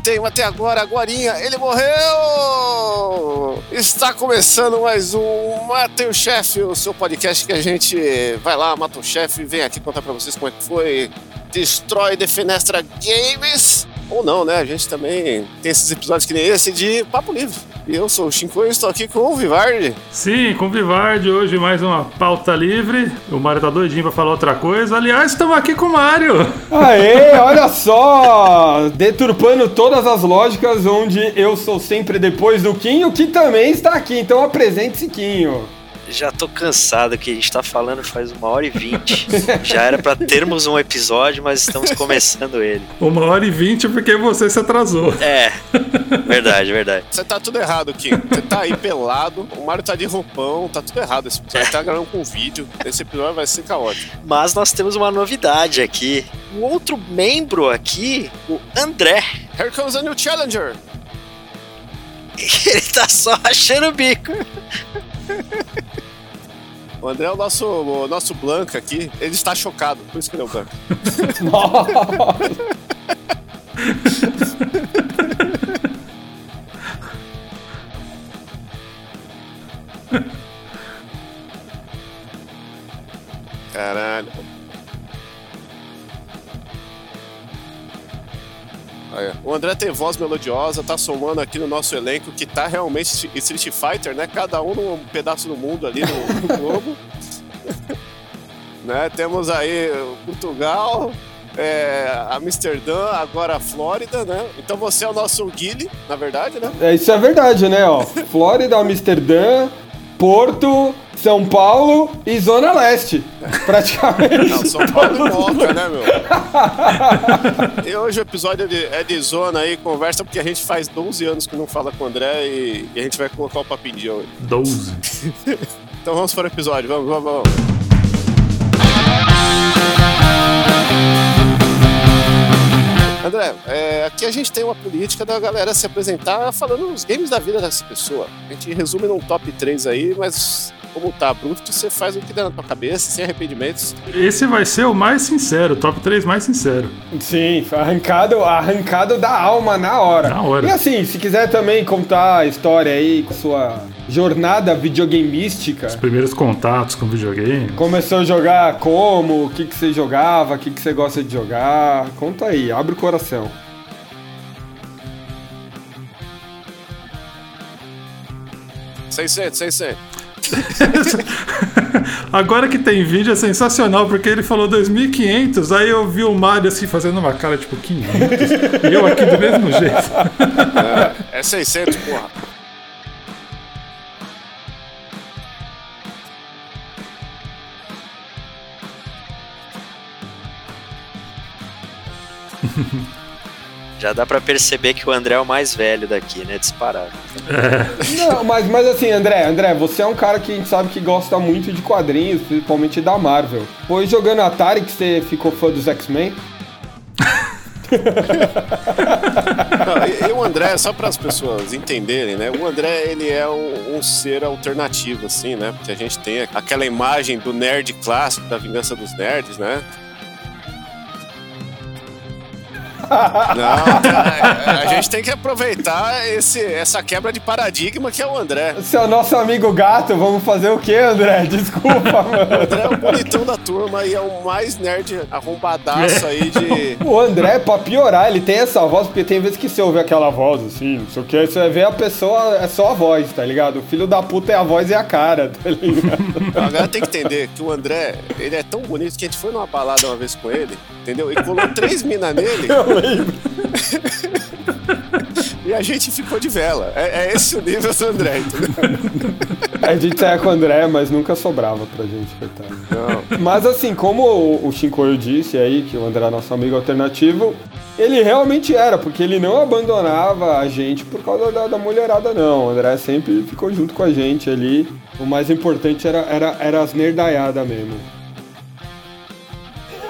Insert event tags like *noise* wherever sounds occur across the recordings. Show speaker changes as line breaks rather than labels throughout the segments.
matei, matei agora, agorinha, ele morreu! Está começando mais um Matei o Chefe, o seu podcast que a gente vai lá, mata o chefe, vem aqui contar pra vocês como é que foi, destrói Defenestra Games, ou não, né? A gente também tem esses episódios que nem esse de Papo Livre. E eu sou o Shinko e estou aqui com o Vivardi.
Sim, com o Vivardi, hoje mais uma pauta livre. O Mário tá doidinho pra falar outra coisa. Aliás, estamos aqui com o Mário.
Aê, olha só! Deturpando todas as lógicas onde eu sou sempre depois do Quinho, que também está aqui. Então apresente-se, Quinho.
Já tô cansado que a gente tá falando faz uma hora e vinte. *laughs* Já era para termos um episódio, mas estamos começando ele.
Uma hora e vinte porque você se atrasou.
É, verdade, verdade.
Você tá tudo errado, Kim. Você tá aí pelado, o Mário tá de roupão, tá tudo errado esse episódio. Tá gravando com vídeo. Esse episódio vai ser caótico.
Mas nós temos uma novidade aqui. O outro membro aqui, o André.
Here comes a new challenger. *laughs*
Ele tá só achando o bico.
O André é o nosso, o nosso Blanca aqui. Ele está chocado, por isso que ele é o Blanca. *laughs* Caralho. Olha, O André tem voz melodiosa, tá somando aqui no nosso elenco que tá realmente Street Fighter, né? Cada um num pedaço do mundo ali no, no *laughs* globo. né? Temos aí o Portugal, é, Amsterdã, agora a Flórida, né? Então você é o nosso Guile, na verdade, né?
É, isso é verdade, né? Ó, Flórida, Amsterdã, Porto, São Paulo e Zona Leste. Praticamente.
Não, São Paulo e Moca, né, meu? *laughs* E hoje o episódio é de, é de zona aí, conversa, porque a gente faz 12 anos que não fala com o André e, e a gente vai colocar o papinho aí.
12. *laughs*
Então vamos para o episódio, vamos, vamos, vamos. André, é, aqui a gente tem uma política da galera se apresentar falando os games da vida dessa pessoa. A gente resume num top 3 aí, mas como tá bruto, você faz o que der na tua cabeça, sem arrependimentos.
Esse vai ser o mais sincero, o top 3 mais sincero.
Sim, arrancado, arrancado da alma na hora.
Na hora.
E assim, se quiser também contar a história aí com sua jornada videogameística.
Os primeiros contatos com videogame.
Começou a jogar como? O que, que você jogava? O que, que você gosta de jogar? Conta aí, abre o coração.
Seiscentos, *laughs* 600.
Agora que tem vídeo é sensacional, porque ele falou 2500, aí eu vi o Mário assim fazendo uma cara tipo 500, e eu aqui do mesmo *laughs* jeito.
É 600, porra. *laughs*
Já dá pra perceber que o André é o mais velho daqui, né? Disparado. *laughs*
Não, mas, mas assim, André, André, você é um cara que a gente sabe que gosta muito de quadrinhos, principalmente da Marvel. Foi jogando Atari que você ficou fã dos X-Men?
Não, e, e o André, só para as pessoas entenderem, né? O André, ele é um, um ser alternativo, assim, né? Porque a gente tem aquela imagem do nerd clássico, da vingança dos nerds, né? Não, a gente tem que aproveitar esse, essa quebra de paradigma que é o André.
Você é o nosso amigo gato, vamos fazer o quê, André? *laughs* Desculpa,
O
mano.
André é o bonitão da turma e é o mais nerd arrombadaço aí de. *laughs*
O André, pra piorar, ele tem essa voz, porque tem vezes que você ouve aquela voz assim, não sei o que, você ver a pessoa, é só a voz, tá ligado? O filho da puta é a voz e a cara, tá ligado? *laughs*
A galera tem que entender que o André, ele é tão bonito que a gente foi numa balada uma vez com ele, entendeu? E colou três minas nele
Eu
e a gente ficou de vela. É, é esse o nível do André, entendeu?
A gente saia com o André, mas nunca sobrava pra gente, coitado.
Não.
Mas assim, como o o Shinkoio disse aí, que o André é nosso amigo alternativo, ele realmente era, porque ele não abandonava a gente por causa da, da mulherada, não. O André sempre ficou junto com a gente ali. O mais importante era, era, era as nerdaiadas mesmo.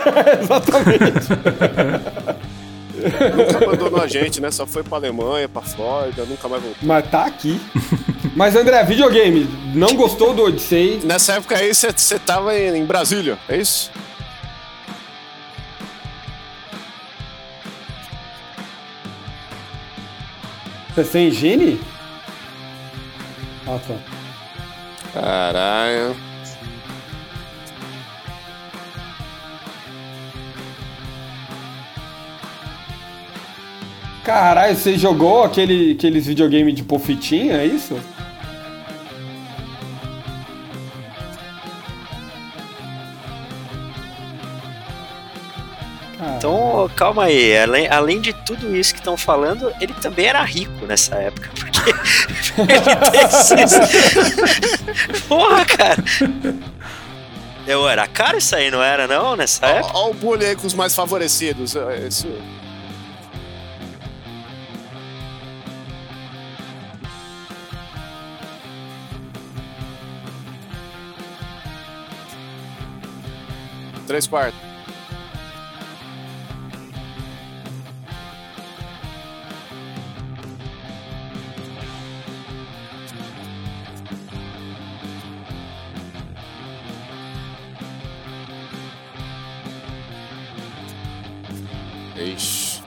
*laughs* Exatamente. *laughs*
Nunca abandonou a gente, né? Só foi pra Alemanha, pra Flórida, nunca mais voltou.
Mas tá aqui. Mas André, videogame, não gostou do Odyssey?
Nessa época aí, você tava em, Brasília, é isso?
Você sem higiene? Ah, tá.
Caralho.
Caralho, você jogou aquele, aqueles videogame de pofitinha, é isso?
Então, calma aí. Além, além de tudo isso que estão falando, ele também era rico nessa época. *laughs* Porque ele. *laughs* Porra, cara. Eu, era caro isso aí, não era, não? Nessa época?
Olha o bullying aí com os mais favorecidos. É, Isso. Três quartos. Ixi.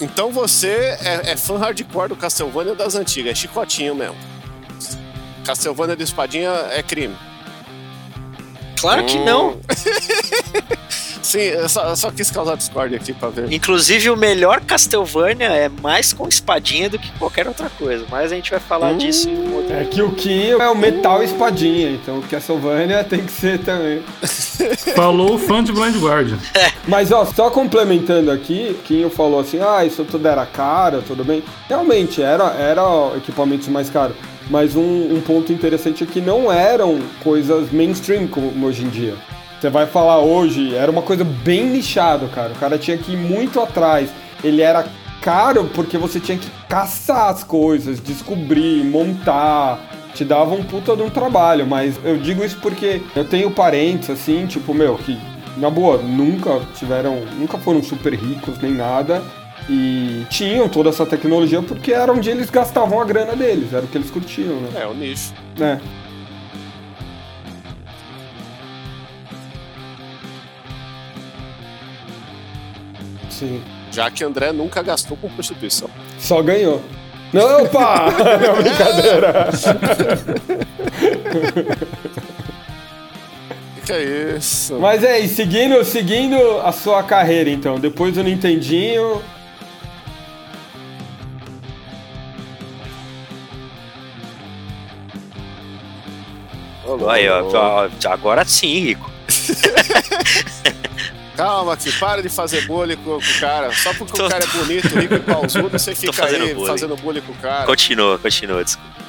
Então você é, é fã hardcore do Castlevania das antigas, é chicotinho mesmo. Castlevania de espadinha é crime.
Claro que
Hum.
não. *laughs*
Sim, eu só, eu só quis causar discórdia aqui pra ver.
Inclusive, o melhor Castlevania é mais com espadinha do que qualquer outra coisa. Mas a gente vai falar
Hum.
disso em um outro
É que o Kim é o metal espadinha, então o Castlevania *laughs* tem que ser também. *laughs*
Falou o fã de Blind Guardian.
Mas ó, só complementando aqui, Kim falou assim, ah, isso tudo era caro, tudo bem. Realmente, era, era equipamentos mais caros. Mas um, um ponto interessante é que não eram coisas mainstream como hoje em dia. Você vai falar hoje, era uma coisa bem nichado, cara. O cara tinha que ir muito atrás. Ele era caro porque você tinha que caçar as coisas, descobrir, montar. Te dava um puta de um trabalho, mas eu digo isso porque eu tenho parentes assim, tipo, meu, que na boa, nunca tiveram, nunca foram super ricos nem nada e tinham toda essa tecnologia porque era onde eles gastavam a grana deles, era o que eles curtiam, né?
É, o nicho.
É. Sim.
Já que André nunca gastou com prostituição.
Só ganhou. Não, opa! *laughs* Não, brincadeira. *laughs*
Que é isso?
Mas é, seguindo, seguindo a sua carreira, então, depois do Nintendinho,
Aí, ó, ó, agora sim, Rico. *laughs*
Calma, que para de fazer bullying com, com o cara. Só porque
Tô-
o cara é bonito, rico e pausudo, você *laughs* fica
fazendo
aí
bullying.
fazendo bullying com o cara.
Continua, continua, desculpa.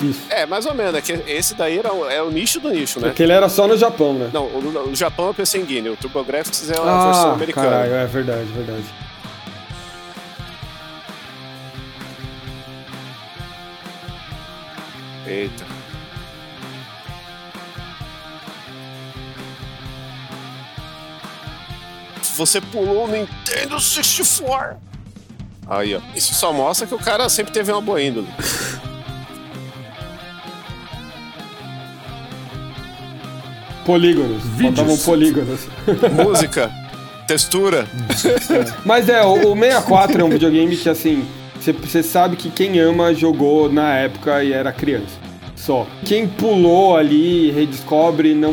Isso.
É, mais ou menos. É que esse daí era, o- é o nicho do nicho, né?
Porque ele era só no Japão, né?
Não, o, o Japão é PC Engine, o TurboGrafx é a versão
Ah,
americana.
caralho, é verdade, verdade.
Eita. Você pulou o Nintendo 64. Aí, ó. Isso só mostra que o cara sempre teve uma boa índole. *laughs*
Polígonos.
Vídeos.
Faltavam polígonos. *laughs*
Música, textura.
Mas é, o, o 64 é um videogame que, assim, você sabe que quem ama jogou na época e era criança. Só. Quem pulou ali, redescobre, não,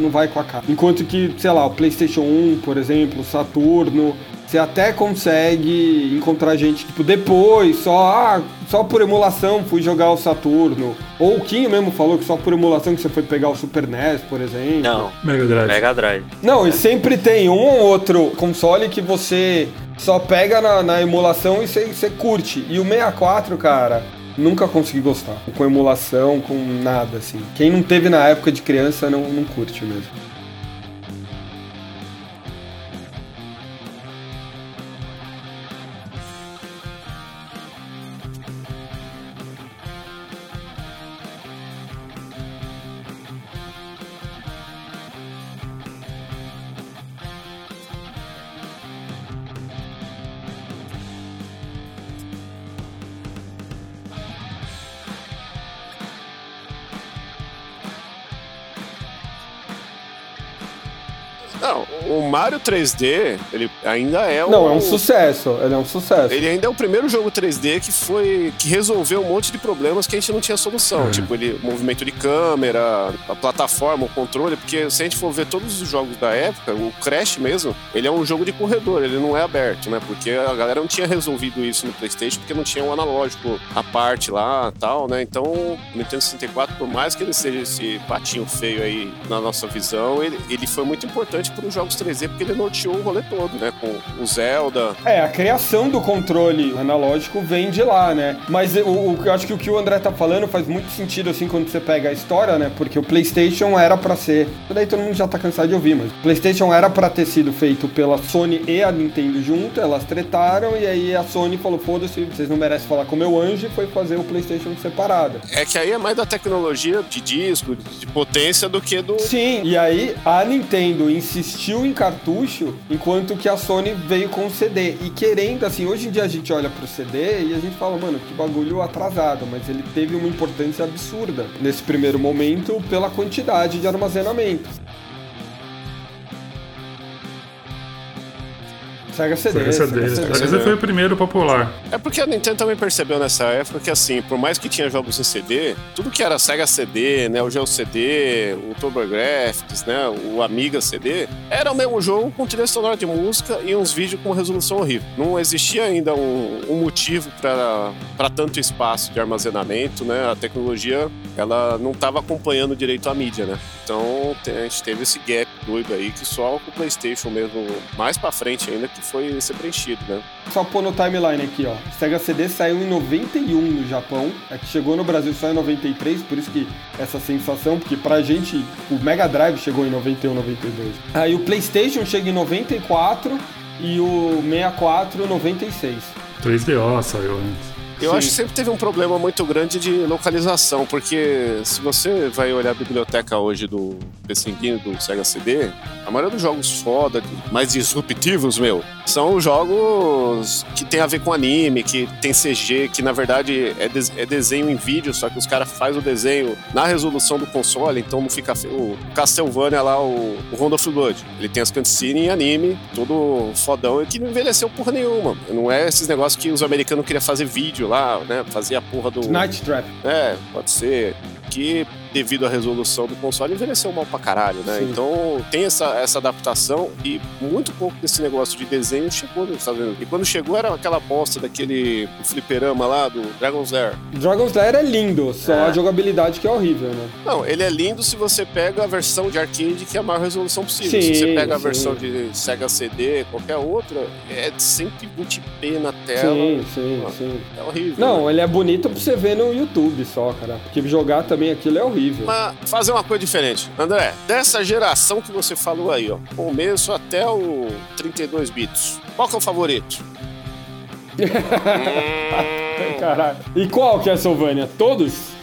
não vai com a cara. Enquanto que, sei lá, o PlayStation 1, por exemplo, Saturno, você até consegue encontrar gente, tipo, depois, só, ah, só por emulação fui jogar o Saturno. Ou o Kim mesmo falou que só por emulação que você foi pegar o Super NES, por exemplo.
Não,
Mega Drive.
Mega Drive.
Não, e sempre tem um ou outro console que você só pega na, na emulação e você, você curte. E o 64, cara, nunca consegui gostar. Com emulação, com nada, assim. Quem não teve na época de criança não, não curte mesmo.
Mario 3D, ele ainda é um.
Não, é um sucesso. Ele é um sucesso.
Ele ainda é o primeiro jogo 3D que foi. que resolveu um monte de problemas que a gente não tinha solução.
É.
Tipo, ele, movimento de câmera, a plataforma, o controle, porque se a gente for ver todos os jogos da época, o Crash mesmo, ele é um jogo de corredor, ele não é aberto, né? Porque a galera não tinha resolvido isso no Playstation, porque não tinha um analógico à parte lá tal, né? Então, o Nintendo 64, por mais que ele seja esse patinho feio aí na nossa visão, ele, ele foi muito importante para os jogos 3D, porque ele norteou o rolê todo, né? Com o Zelda,
É, a criação do controle analógico vem de lá, né? Mas que eu acho que o que o André tá falando faz muito sentido, assim, quando você pega a história, né? Porque o PlayStation era pra ser. Daí todo mundo já tá cansado de ouvir, mas o PlayStation era pra ter sido feito pela Sony e a Nintendo junto, elas tretaram e aí a Sony falou: foda-se, vocês não merecem falar com o meu anjo e foi fazer o PlayStation separado.
É que aí é mais da tecnologia de disco, de potência, do que do.
Sim, e aí a Nintendo insistiu em cartucho, enquanto que a Sony veio com o CD. E querendo, assim, hoje em dia a gente olha pro CD e a gente fala, mano, que bagulho atrasado, mas ele teve uma importância absurda nesse primeiro momento pela quantidade de armazenamento. Sega CD.
Sega CD. Sega CD foi o primeiro popular.
É porque a Nintendo também percebeu nessa época que, assim, por mais que tinha jogos em CD, tudo que era Sega CD, né, o Geo CD, o TurboGrafx, né, o Amiga CD, era o mesmo jogo com trilha sonora de música e uns vídeos com resolução horrível. Não existia ainda um, um motivo para tanto espaço de armazenamento, né? A tecnologia, ela não estava acompanhando direito a mídia, né? Então, a gente teve esse gap doido aí que só com o PlayStation mesmo, mais para frente ainda, que foi ser preenchido, né?
Só pôr no timeline aqui, ó. Sega CD saiu em 91 no Japão, é que chegou no Brasil só em 93, por isso que essa sensação, porque pra gente o Mega Drive chegou em 91, 92. Aí o PlayStation chega em 94 e o 64 96.
3DO saiu antes.
Eu
Sim.
acho que sempre teve um problema muito grande de localização, porque se você vai olhar a biblioteca hoje do Pessinguinho do Sega CD, a maioria dos jogos foda, mais disruptivos, meu, são jogos que tem a ver com anime, que tem CG, que na verdade é, des- é desenho em vídeo, só que os caras fazem o desenho na resolução do console, então não fica feio. O Castlevania lá, o, o Rondo of Blood, ele tem as cutscenes em anime, todo fodão, e que não envelheceu porra nenhuma. Não é esses negócios que os americanos queriam fazer vídeo lá, né? Fazia a porra do.
Night Trap.
É, pode ser. Que devido à resolução do console envelheceu mal pra caralho, né?
Sim.
Então tem essa, essa adaptação e muito pouco desse negócio de desenho chegou nos Estados Unidos. E quando chegou era aquela bosta daquele fliperama lá do Dragon's Lair.
Dragon's Lair é lindo, só
É.
a jogabilidade que é horrível, né?
Não, ele é lindo se você pega a versão de arcade que é a maior resolução possível.
Sim,
se você pega a
sim.
versão de Sega CD, qualquer outra, é 120p na tela.
Sim, sim, sim.
É horrível.
Não,
né?
ele é bonito pra você ver no YouTube só, cara. Porque jogar também aquilo é horrível.
Mas fazer uma coisa diferente. André, dessa geração que você falou aí, ó, começo até o 32 bits, qual que é o favorito? *laughs*
Caralho. E qual, Castlevania? Todos?
Você não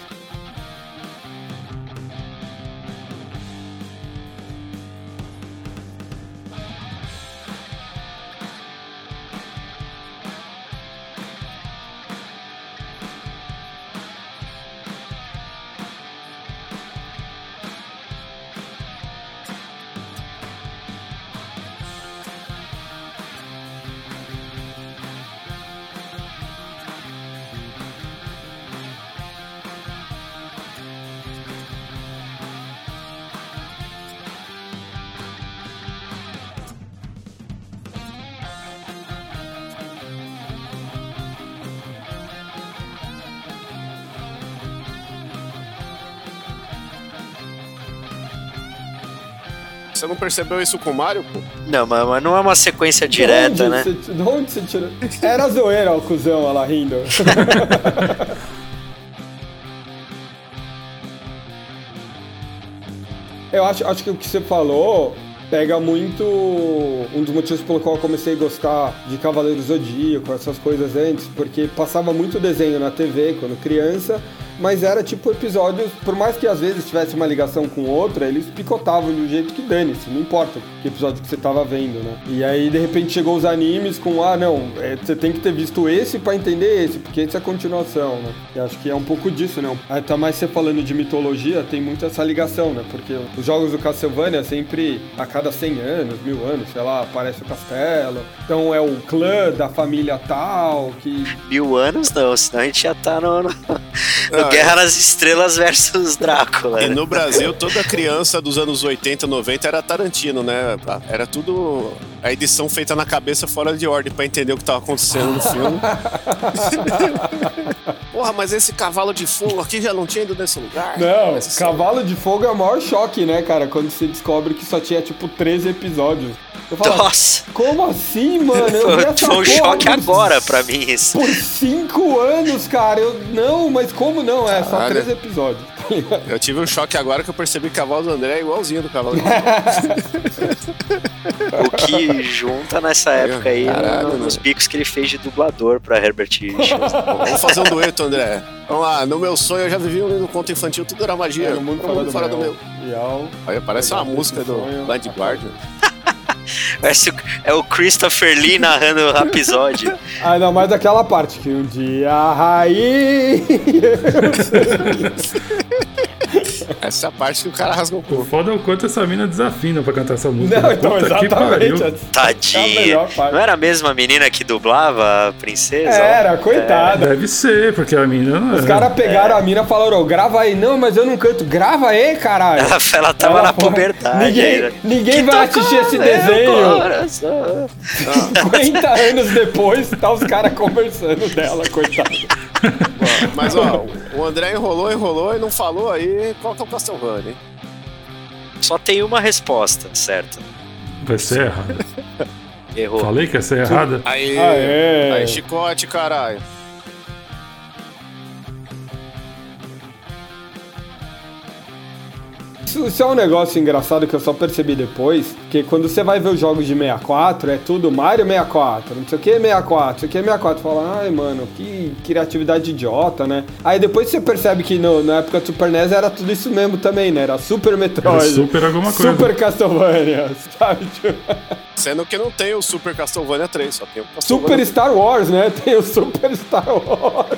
percebeu isso com o Mario, pô?
Não, mas, mas não é uma sequência direta, né?
Você, de onde você tirou? Era zoeira, o cuzão, ela rindo. *laughs* Eu acho, acho que o que você falou pega muito um dos motivos pelo qual eu comecei a gostar de Cavaleiro Zodíaco, essas coisas antes, porque passava muito desenho na TV quando criança, mas era tipo episódios, por mais que às vezes tivesse uma ligação com outra, eles picotavam de um jeito que dane-se, não importa que episódio que você tava vendo, né? E aí de repente chegou os animes com, ah, não, é, você tem que ter visto esse para entender esse, porque esse é a continuação, né? E acho que é um pouco disso, né? Aí tá mais você falando de mitologia, tem muito essa ligação, né? Porque os jogos do Castlevania sempre, a cada 100 anos, mil anos, sei lá, aparece o castelo. Então é o clã da família tal, que...
Mil anos não, senão a gente já tá no, no, Guerra nas Estrelas versus Drácula.
E no Brasil, toda criança dos anos 80, 90 era Tarantino, né? Era tudo a edição feita na cabeça fora de ordem pra entender o que tava acontecendo no filme. *laughs* Porra, mas esse cavalo de fogo aqui já não tinha ido nesse lugar?
Não,
Mas,
Cavalo de Fogo é o maior choque, né, cara? Quando você descobre que só tinha, tipo, 13 episódios. Eu falo,
Nossa,
como assim, mano? Eu *laughs*
foi, um
porra
choque
por-
agora pra mim isso.
Por cinco anos, cara. Eu, não, mas como não? É só
Caralho.
13 episódios.
Eu tive um choque agora que eu percebi que o cavalo do André é igualzinho do cavalo fogo.
O que junta nessa época aí
Caralho,
no- nos bicos que ele fez de dublador pra Herbert Schultz. *laughs*
Vamos fazer um dueto, André. Vamos lá, no meu sonho eu já vivi um conto infantil, tudo era magia.
É, no mundo
Todo
fora,
do
do
meu.
meu. Real.
Olha, parece uma música do. Blind Guardian.
É o Christopher Lee narrando o episódio. *laughs*
Ah, não, mas aquela parte que um dia a raiz. *laughs* *laughs*
Essa é parte que o cara rasga o corpo.
foda é o quanto essa mina desafina pra cantar essa música.
Não, então,
Puta que pariu.
exatamente. É a
Tadinha.
parte.
Não era a mesma menina que dublava a princesa?
Era, coitada.
Deve ser, porque a mina não
Os
é.
caras pegaram a mina e falaram, ô, grava aí. Não, mas eu não canto. Grava aí, caralho.
Ela, ela tava
Ela
na
falou,
puberdade.
Ninguém, ninguém vai
tocou
assistir esse desenho.
coração. *laughs*
50 anos depois, tá os caras conversando dela, coitada.
Mas ó, o André enrolou, enrolou e não falou aí qual que é o Castlevania, hein?
Só tem uma resposta, certo?
Vai ser errado.
Errou.
Falei que ia ser errada.
Aí,
Aê.
aí chicote, caralho.
Isso, isso é um negócio engraçado que eu só percebi depois, que quando você vai ver os jogos de 64, é tudo Mario 64, não sei o que 64, não sei o que 64. Fala, ai mano, que criatividade idiota, né? Aí depois você percebe que no- na época do Super NES era tudo isso mesmo também, né? Era Super Metroid.
Era super alguma coisa.
Super Castlevania, *laughs* sabe?
Sendo que não tem o Super Castlevania 3, só tem o Castlevania
Super Star Wars, né? *laughs* Tem o Super Star Wars.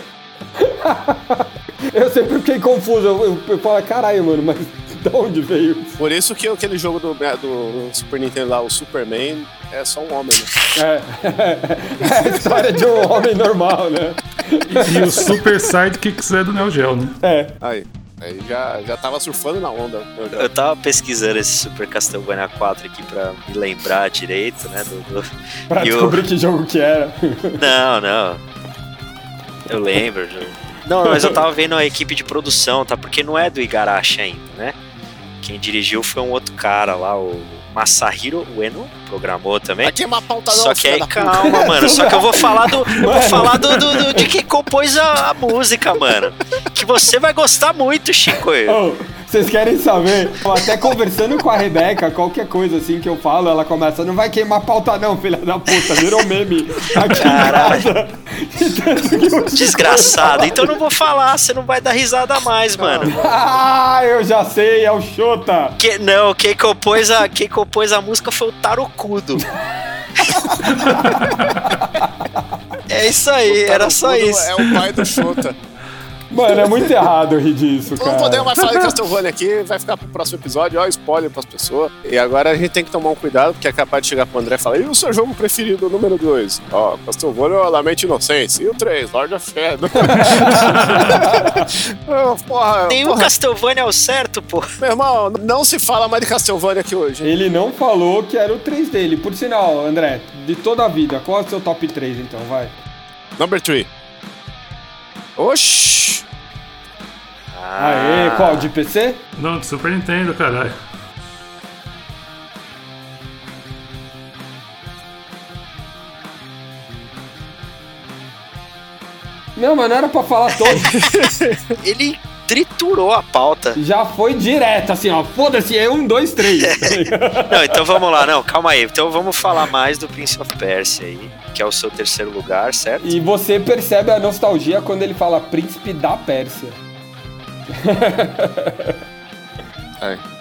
*laughs* eu sempre fiquei confuso. Eu, eu, eu falo, caralho, mano, mas *laughs* de onde veio isso?
Por isso que aquele jogo do, do Super Nintendo lá, o Superman, é só um homem, né?
É, *laughs* é a história de um homem normal, né?
E o Super Sidekicks é do Neo Geo, né?
É.
Aí, aí já, já tava surfando na onda.
Eu tava pesquisando esse Super Castlevania 4 aqui pra me lembrar direito, né? Do, do-
Pra
E o-
descobrir que jogo que era. *laughs*
Não, não. Eu lembro. eu- Não, mas eu tava vendo a equipe de produção, tá? Porque não é do Igarashi ainda, né? Quem dirigiu foi um outro cara lá, o Masahiro Ueno, programou também.
Vai queimar a pauta
Só que aí,
puta.
calma, mano. Só que eu vou falar do. Eu *laughs* vou falar do, do- do- de quem compôs a, a música, mano. Que você vai gostar muito, Chico.
Ô, vocês querem saber? Até conversando com a Rebeca, qualquer coisa assim que eu falo, ela começa, não vai queimar pauta não, filha da puta, virou meme aqui
Caralho. *laughs* Desgraçado. Então eu não vou falar, você não vai dar risada mais, mano.
Ah, *laughs* eu já sei, é o Xota.
Que, não, quem compôs, a, quem compôs a música foi o Tarocudo. *laughs* é isso aí, era só isso.
É o pai do Shota.
Mano, é muito errado eu rir disso,
Não
cara.
podemos mais falar de Castlevania aqui, vai ficar pro próximo episódio, ó, spoiler pras pessoas. E agora a gente tem que tomar um cuidado, porque é capaz de chegar pro André e falar: e o seu jogo preferido, número 2? Ó, Castlevania Lamente Inocência. E o 3, Lord of Shadow. *laughs* *laughs* Porra,
Tem o
porra,
Castlevania ao certo, pô.
meu irmão, não se fala mais de Castlevania aqui hoje.
Ele não falou que era o 3 dele. Por sinal, André, de toda a vida, qual é o seu top 3 então? Vai.
Number 3. Oxi!
Aê, qual? De PC?
Não, do Super Nintendo, caralho.
Não, mas não era pra falar todos. *laughs*
Ele triturou a pauta.
Já foi direto, assim, ó. Foda-se, é um, dois, três. *laughs*
Não, então vamos lá, não, calma aí. Então vamos falar mais do Prince of Persia aí, que é o seu terceiro lugar, certo?
e você percebe a nostalgia quando ele fala Príncipe da Pérsia.
Aí.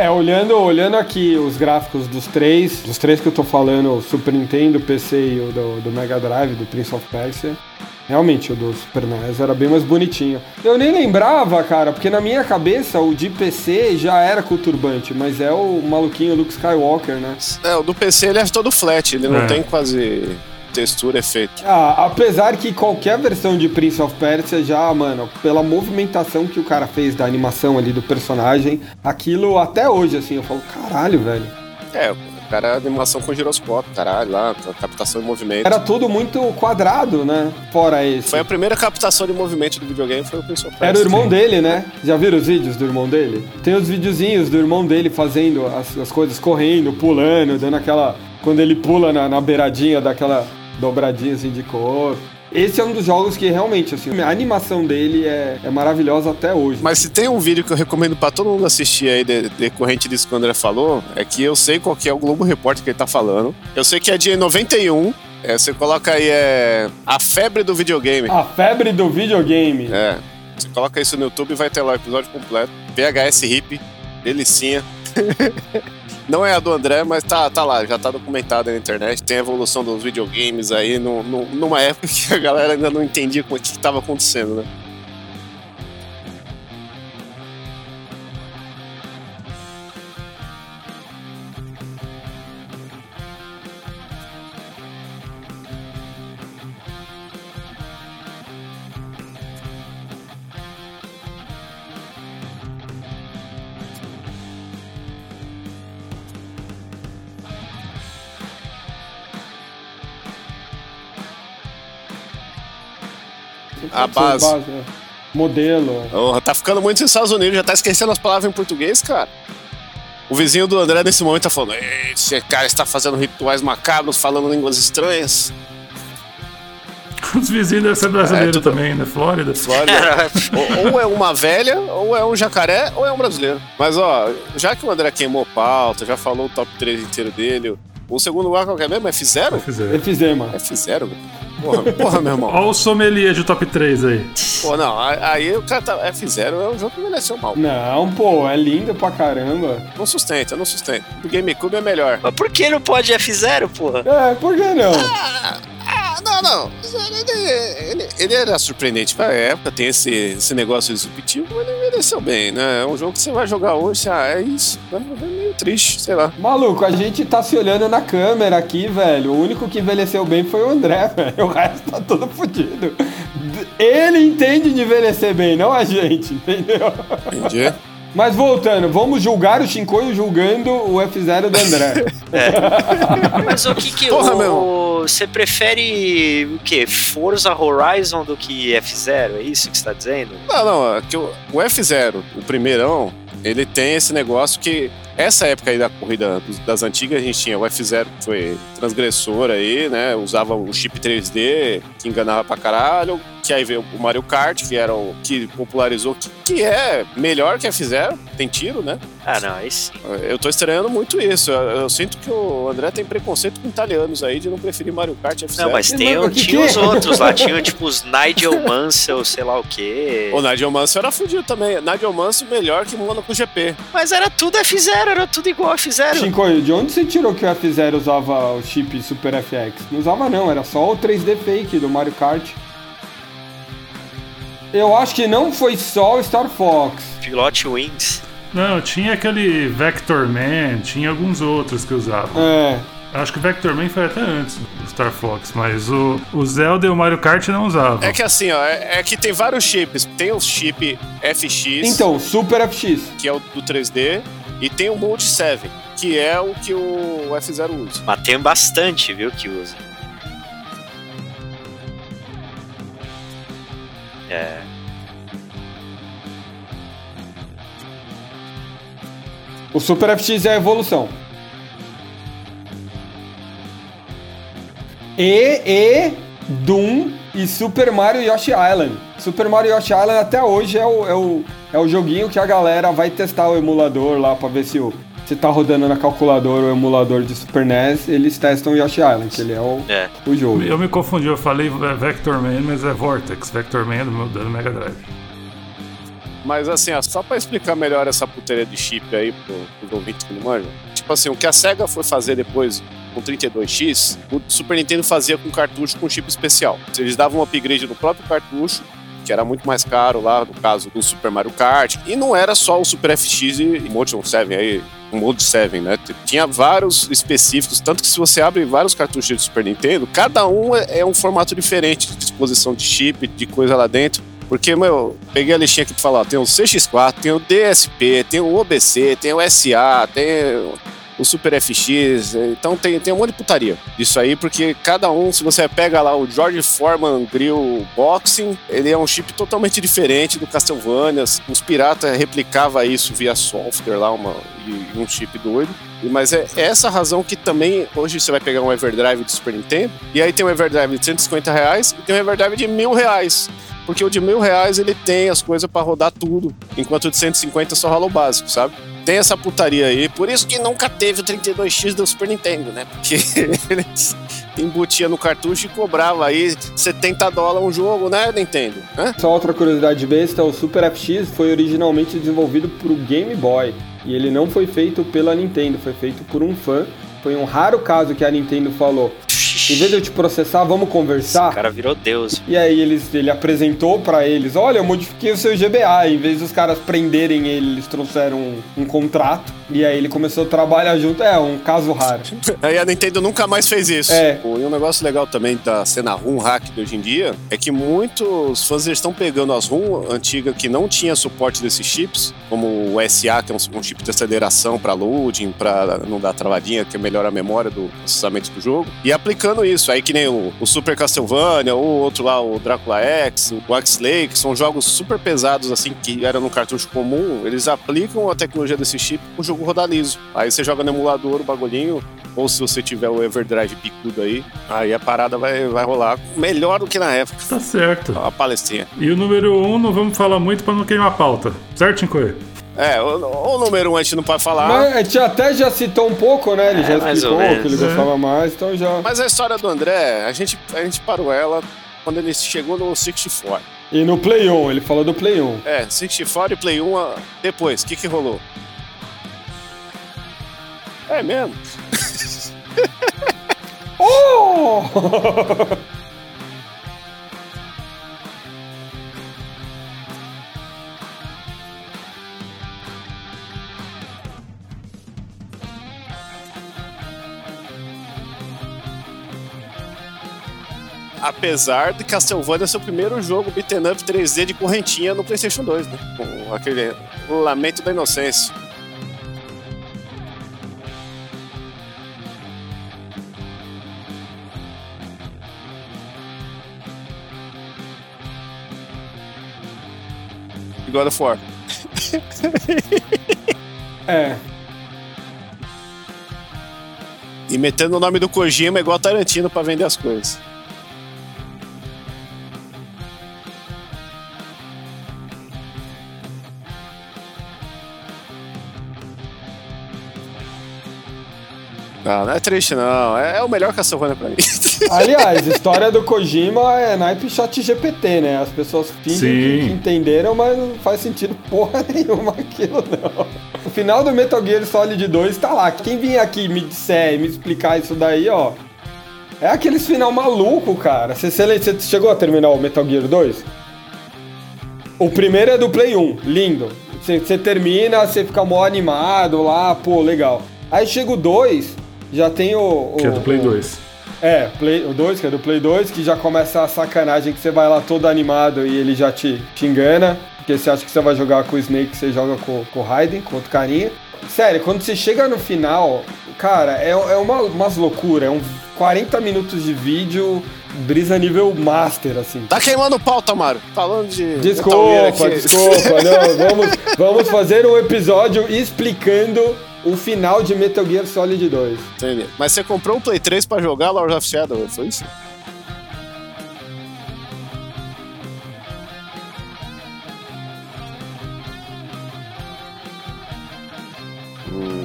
É, olhando, olhando aqui os gráficos dos três, dos três que eu tô falando, o Super Nintendo, o PC e o do, do Mega Drive, do Prince of Persia, realmente o do Super NES era bem mais bonitinho. Eu nem lembrava, cara, porque na minha cabeça o de PC já era com o turbante, mas é o maluquinho Luke Skywalker, né?
É, o do PC ele é todo flat, ele não
É.
tem quase textura, efeito.
Ah, apesar que qualquer versão de Prince of Persia já, mano, pela movimentação que o cara fez da animação ali do personagem, aquilo até hoje, assim, eu falo, caralho, velho.
É, o cara animação com giroscópio, caralho, lá, captação de movimento.
Era tudo muito quadrado, né? Fora esse.
Foi a primeira captação de movimento do videogame, foi o Prince of Persia.
Era o irmão dele, né? Já viram os vídeos do irmão dele? Tem os videozinhos do irmão dele fazendo as, as coisas, correndo, pulando, dando aquela. Quando ele pula na, na beiradinha daquela dobradinha assim de cor. Esse é um dos jogos que realmente, assim, a animação dele é, é maravilhosa até hoje.
Mas se tem um vídeo que eu recomendo pra todo mundo assistir aí, de- decorrente disso que o André falou, é que eu sei qual que é o Globo Repórter que ele tá falando. Eu sei que é de 91. É, você coloca aí, é. A febre do videogame.
A febre do videogame.
É. Você coloca isso no YouTube e vai ter lá o episódio completo. VHS hip, delicinha. *laughs* Não é a do André, mas tá, tá lá, já tá documentado na internet. Tem a evolução dos videogames aí, no, no- numa época que a galera ainda não entendia é que tava acontecendo, né? A base.
é. Modelo.
Porra, tá ficando muito nos Estados Unidos, já tá esquecendo as palavras em português, cara. O vizinho do André nesse momento tá falando: "Ei, esse cara está fazendo rituais macabros, falando línguas estranhas.
Os vizinhos devem ser brasileiros
É, tudo-
também, né? Flórida.
Flórida. *laughs* ou, ou é uma velha, ou é um jacaré, ou é um brasileiro. Mas ó, já que o André queimou pauta, já falou o top 3 inteiro dele, o segundo lugar qual que é mesmo? F0?
Fizeram.
Efizema.
F0? Porra, porra, meu irmão.
Olha o sommelier de top 3 aí.
Pô, não, aí o cara tá. F0 é um jogo que envelheceu mal.
Não, pô, é lindo pra caramba.
Não sustenta, não sustenta. O GameCube é melhor.
Mas por que não pode F0, porra?
É, por que não?
Ah, não, não. Ele, ele, ele era surpreendente pra época, tem esse, esse negócio disruptivo, mas ele envelheceu bem, né? É um jogo que você vai jogar hoje, ah, é isso. É meio triste, sei lá.
Maluco, a gente tá se olhando na câmera aqui, velho. O único que envelheceu bem foi o André, *laughs* velho. O resto tá todo fudido. Ele entende de envelhecer bem, não a gente, entendeu?
Entendi.
Mas voltando, vamos julgar o Shinkoio julgando o F0 do André. *laughs*
Mas o que que
Porra,
o-
meu.
você prefere o quê? Forza Horizon do que F0? É isso que você tá dizendo?
Não, não, é que o, o F0, o primeirão, ele tem esse negócio que. Essa época aí da corrida das antigas, a gente tinha o F0, que foi transgressor aí, né? Usava o chip 3D, que enganava pra caralho. que aí veio o Mario Kart, que era o que popularizou, que, que é melhor que a fizeram, tem tiro, né?
Ah, não, aí sim.
Eu tô estranhando muito isso. Eu, eu sinto que o André tem preconceito com italianos aí de não preferir Mario Kart F0.
Não, mas tem,
que
tinha
que
os
é?
outros lá, tinha tipo os Nigel Mansell, sei lá o quê.
O Nigel Mansell era fudido também. Nigel Mansell melhor que Monaco GP.
Mas era tudo F0, era tudo igual a F0.
Shinkoio, de onde você tirou que o F0 usava o chip Super FX? Não usava não, era só o 3D fake do Mario Kart. Eu acho que não foi só o Star Fox.
Pilot Wings.
Não, tinha aquele Vector Man, tinha alguns outros que usavam.
É,
Acho que o Vector Man foi até antes do Star Fox, mas o, o Zelda e o Mario Kart não usavam.
É que assim, ó, é, é que tem vários chips. Tem o chip FX,
então, Super FX.
que é o do 3D, e tem o Mode 7, que é o que o F0 usa.
Mas tem bastante, viu, que usa. É.
O Super FX é a evolução. E, e, Doom e Super Mario Yoshi Island. Super Mario Yoshi Island até hoje é o, é o, é o joguinho que a galera vai testar o emulador lá pra ver se o, se tá rodando na calculadora o emulador de Super NES, eles testam o Yoshi Island, que ele é o,
É.
o jogo.
Eu me confundi, eu falei Vector Man, mas é Vortex. Vector Man é do, meu- do Mega Drive.
Mas assim, ó, só pra explicar melhor essa puteria de chip aí pro, pros ouvintes que não manjam. Tipo assim, o que a SEGA foi fazer depois com 32X, o Super Nintendo fazia com cartucho com chip especial. Eles davam um upgrade no próprio cartucho, que era muito mais caro lá, no caso do Super Mario Kart. E não era só o Super FX e Motion 7 aí, o Mode 7, né? Tinha vários específicos, tanto que se você abre vários cartuchos de Super Nintendo, cada um é é um formato diferente de disposição de chip, de coisa lá dentro. Porque, meu, peguei a listinha aqui pra falar, ó, tem o CX4, tem o DSP, tem o OBC, tem o SA, tem o Super FX, então tem, tem um monte de putaria disso aí, porque cada um, se você pega lá o George Foreman Grill Boxing, ele é um chip totalmente diferente do Castlevania, os piratas replicavam isso via software lá, uma, um chip doido. Mas é essa razão que também, hoje você vai pegar um Everdrive do Super Nintendo, e aí tem um Everdrive de 150 reais e tem um Everdrive de mil reais. Porque o de mil reais ele tem as coisas pra rodar tudo, enquanto o de 150 só rola o básico, sabe? Tem essa putaria aí, por isso que nunca teve o 32X do Super Nintendo, né? Porque *laughs* eles embutia no cartucho e cobrava aí 70 dólares um jogo, né, Nintendo? Hã?
Só outra curiosidade besta, o Super FX foi originalmente desenvolvido o Game Boy e ele não foi feito pela Nintendo, foi feito por um fã. Foi um raro caso que a Nintendo falou: em vez de eu te processar, vamos
O
conversar.
cara virou Deus.
E aí eles, ele apresentou pra eles, olha, eu modifiquei o seu GBA, em vez dos caras prenderem ele, eles trouxeram um, um contrato, e aí ele começou a trabalhar junto, é, um caso raro. *laughs*
Aí a Nintendo nunca mais fez isso.
É.
E um negócio legal também da cena ROM hack de hoje em dia é que muitos fãs estão pegando as ROM antigas que não tinha suporte desses chips, como o SA, que é um, um chip de aceleração para loading, para não dar travadinha, que melhora a memória do processamento do jogo, e aplicando isso. Aí que nem o, o Super Castlevania, ou outro lá, o Drácula X, o X-Lake, que são jogos super pesados assim, que eram no cartucho comum, eles aplicam a tecnologia desse chip pro jogo rodar liso. Aí você joga no emulador o bagulhinho, ou se você tiver o Everdrive picudo aí, aí a parada vai, vai rolar melhor do que na época.
Tá certo.
A palestrinha.
E o número 1 um, não vamos falar muito pra não queimar a pauta. Certo, Chincoio?
É, o, o número um a gente não pode falar.
Mas a gente até já citou um pouco, né? Ele
É,
já explicou que ele gostava mais, então já.
Mas a história do André, a gente, a gente parou ela quando ele chegou no 64.
E no Play 1, ele falou do Play 1.
É, 64 e Play 1 ah, depois. O que que rolou? É mesmo? *laughs*
Oh! *laughs*
Apesar de Castlevania ser o primeiro jogo beat'em up 3D de correntinha no PlayStation 2, né? Com aquele Lamento da Inocência. E God of War. *laughs*
é.
E metendo o nome do Kojima igual Tarantino pra vender as coisas. Não, não é triste, não. É, é o melhor Castlevania pra mim. *laughs*
Aliás, história do Kojima é naipe chat GPT, né? As pessoas fingem que, entenderam, mas não faz sentido porra *laughs* nenhuma aquilo, não. O final do Metal Gear Solid 2 tá lá. Quem vir aqui me disser e me explicar isso daí, ó. É aqueles final maluco, cara. Você, você chegou a terminar o Metal Gear 2? O primeiro é do Play 1, lindo. Você termina, você fica mó animado lá, pô, legal. Aí chega o 2, já tem o. o
que é do Play 2.
É, Play, o 2, que é do Play 2, que já começa a sacanagem que você vai lá todo animado e ele já te, te engana. Porque você acha que você vai jogar com o Snake, você joga com, com o Raiden, com outro carinha. Sério, quando você chega no final, cara, é, é uma, umas loucuras. É um 40 minutos de vídeo, brisa nível master, assim.
Tá queimando pau, Tamaro. Falando de.
Desculpa, desculpa. Não, *laughs* vamos, vamos fazer um episódio explicando o final de Metal Gear Solid 2.
Entendi. Mas você comprou o Play 3 pra jogar Lords of Shadow, foi isso?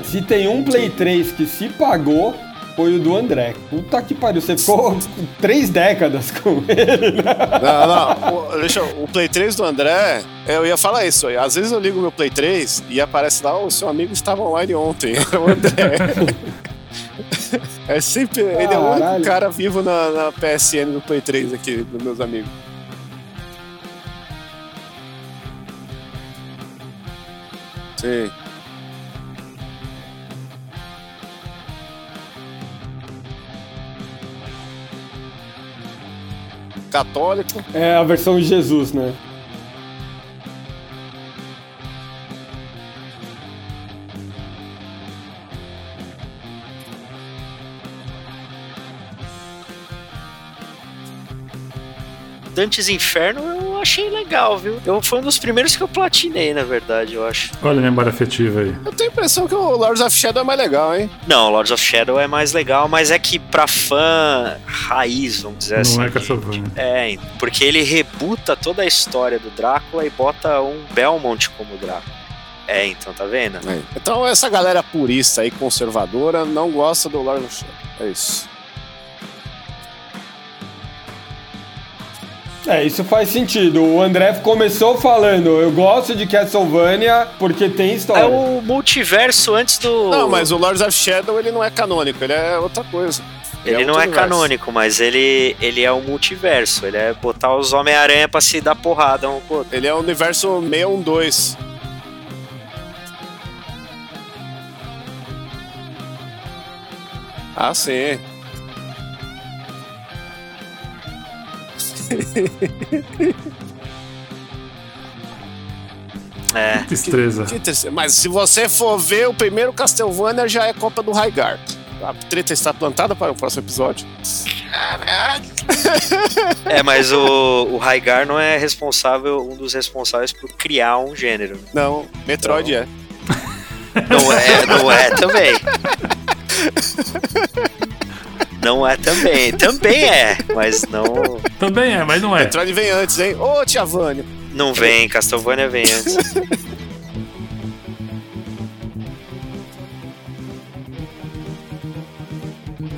Se tem um Play 3 que se pagou, foi o do André. Puta que pariu, você ficou três décadas com ele, né?
Não, não. O, deixa, o Play 3 do André, eu ia falar isso. Às vezes eu ligo meu Play 3 e aparece lá, o seu amigo estava online ontem. É *laughs* o André. É sempre. Ele é o único cara vivo na, na PSN do Play 3 aqui, dos meus amigos. Sim. Católico.
É a versão de Jesus, né?
Dantes Inferno achei legal, viu? Eu, foi um dos primeiros que eu platinei, na verdade, eu acho.
Olha a memória afetiva aí.
Eu tenho a impressão que o Lords of Shadow é mais legal, hein?
Não, Lords of Shadow é mais legal, mas é que pra fã raiz, vamos dizer
Não
assim.
é Castlevania.
É, porque ele rebuta toda a história do Drácula e bota um Belmont como Drácula. É, então, tá vendo?
É. Então essa galera purista aí, conservadora, não gosta do Lords of Shadow. É isso.
É, isso faz sentido. O André começou falando, eu gosto de Castlevania porque tem história.
É o multiverso antes do.
Não, mas o Lords of Shadow ele não é canônico, ele é outra coisa.
Ele,
é
não é
universo.
canônico, mas ele, ele é o multiverso. Ele é botar os Homem-Aranha pra se dar porrada um com o outro.
Ele é o universo 612. Ah, sim.
É.
Que destreza.
Que tristeza. Mas se você for ver, o primeiro Castlevania já é Copa do Raigar. A treta está plantada para o próximo episódio.
É, mas o, o Raigar não é responsável, um dos responsáveis por criar um gênero.
Não, Metroid
Não.
é.
Não é, não é também. *laughs* Não é também. Também é, mas não.
Também é, mas não é.
Metroid vem antes, hein? Ô, Tia Vânia.
Não vem, Castlevania vem antes.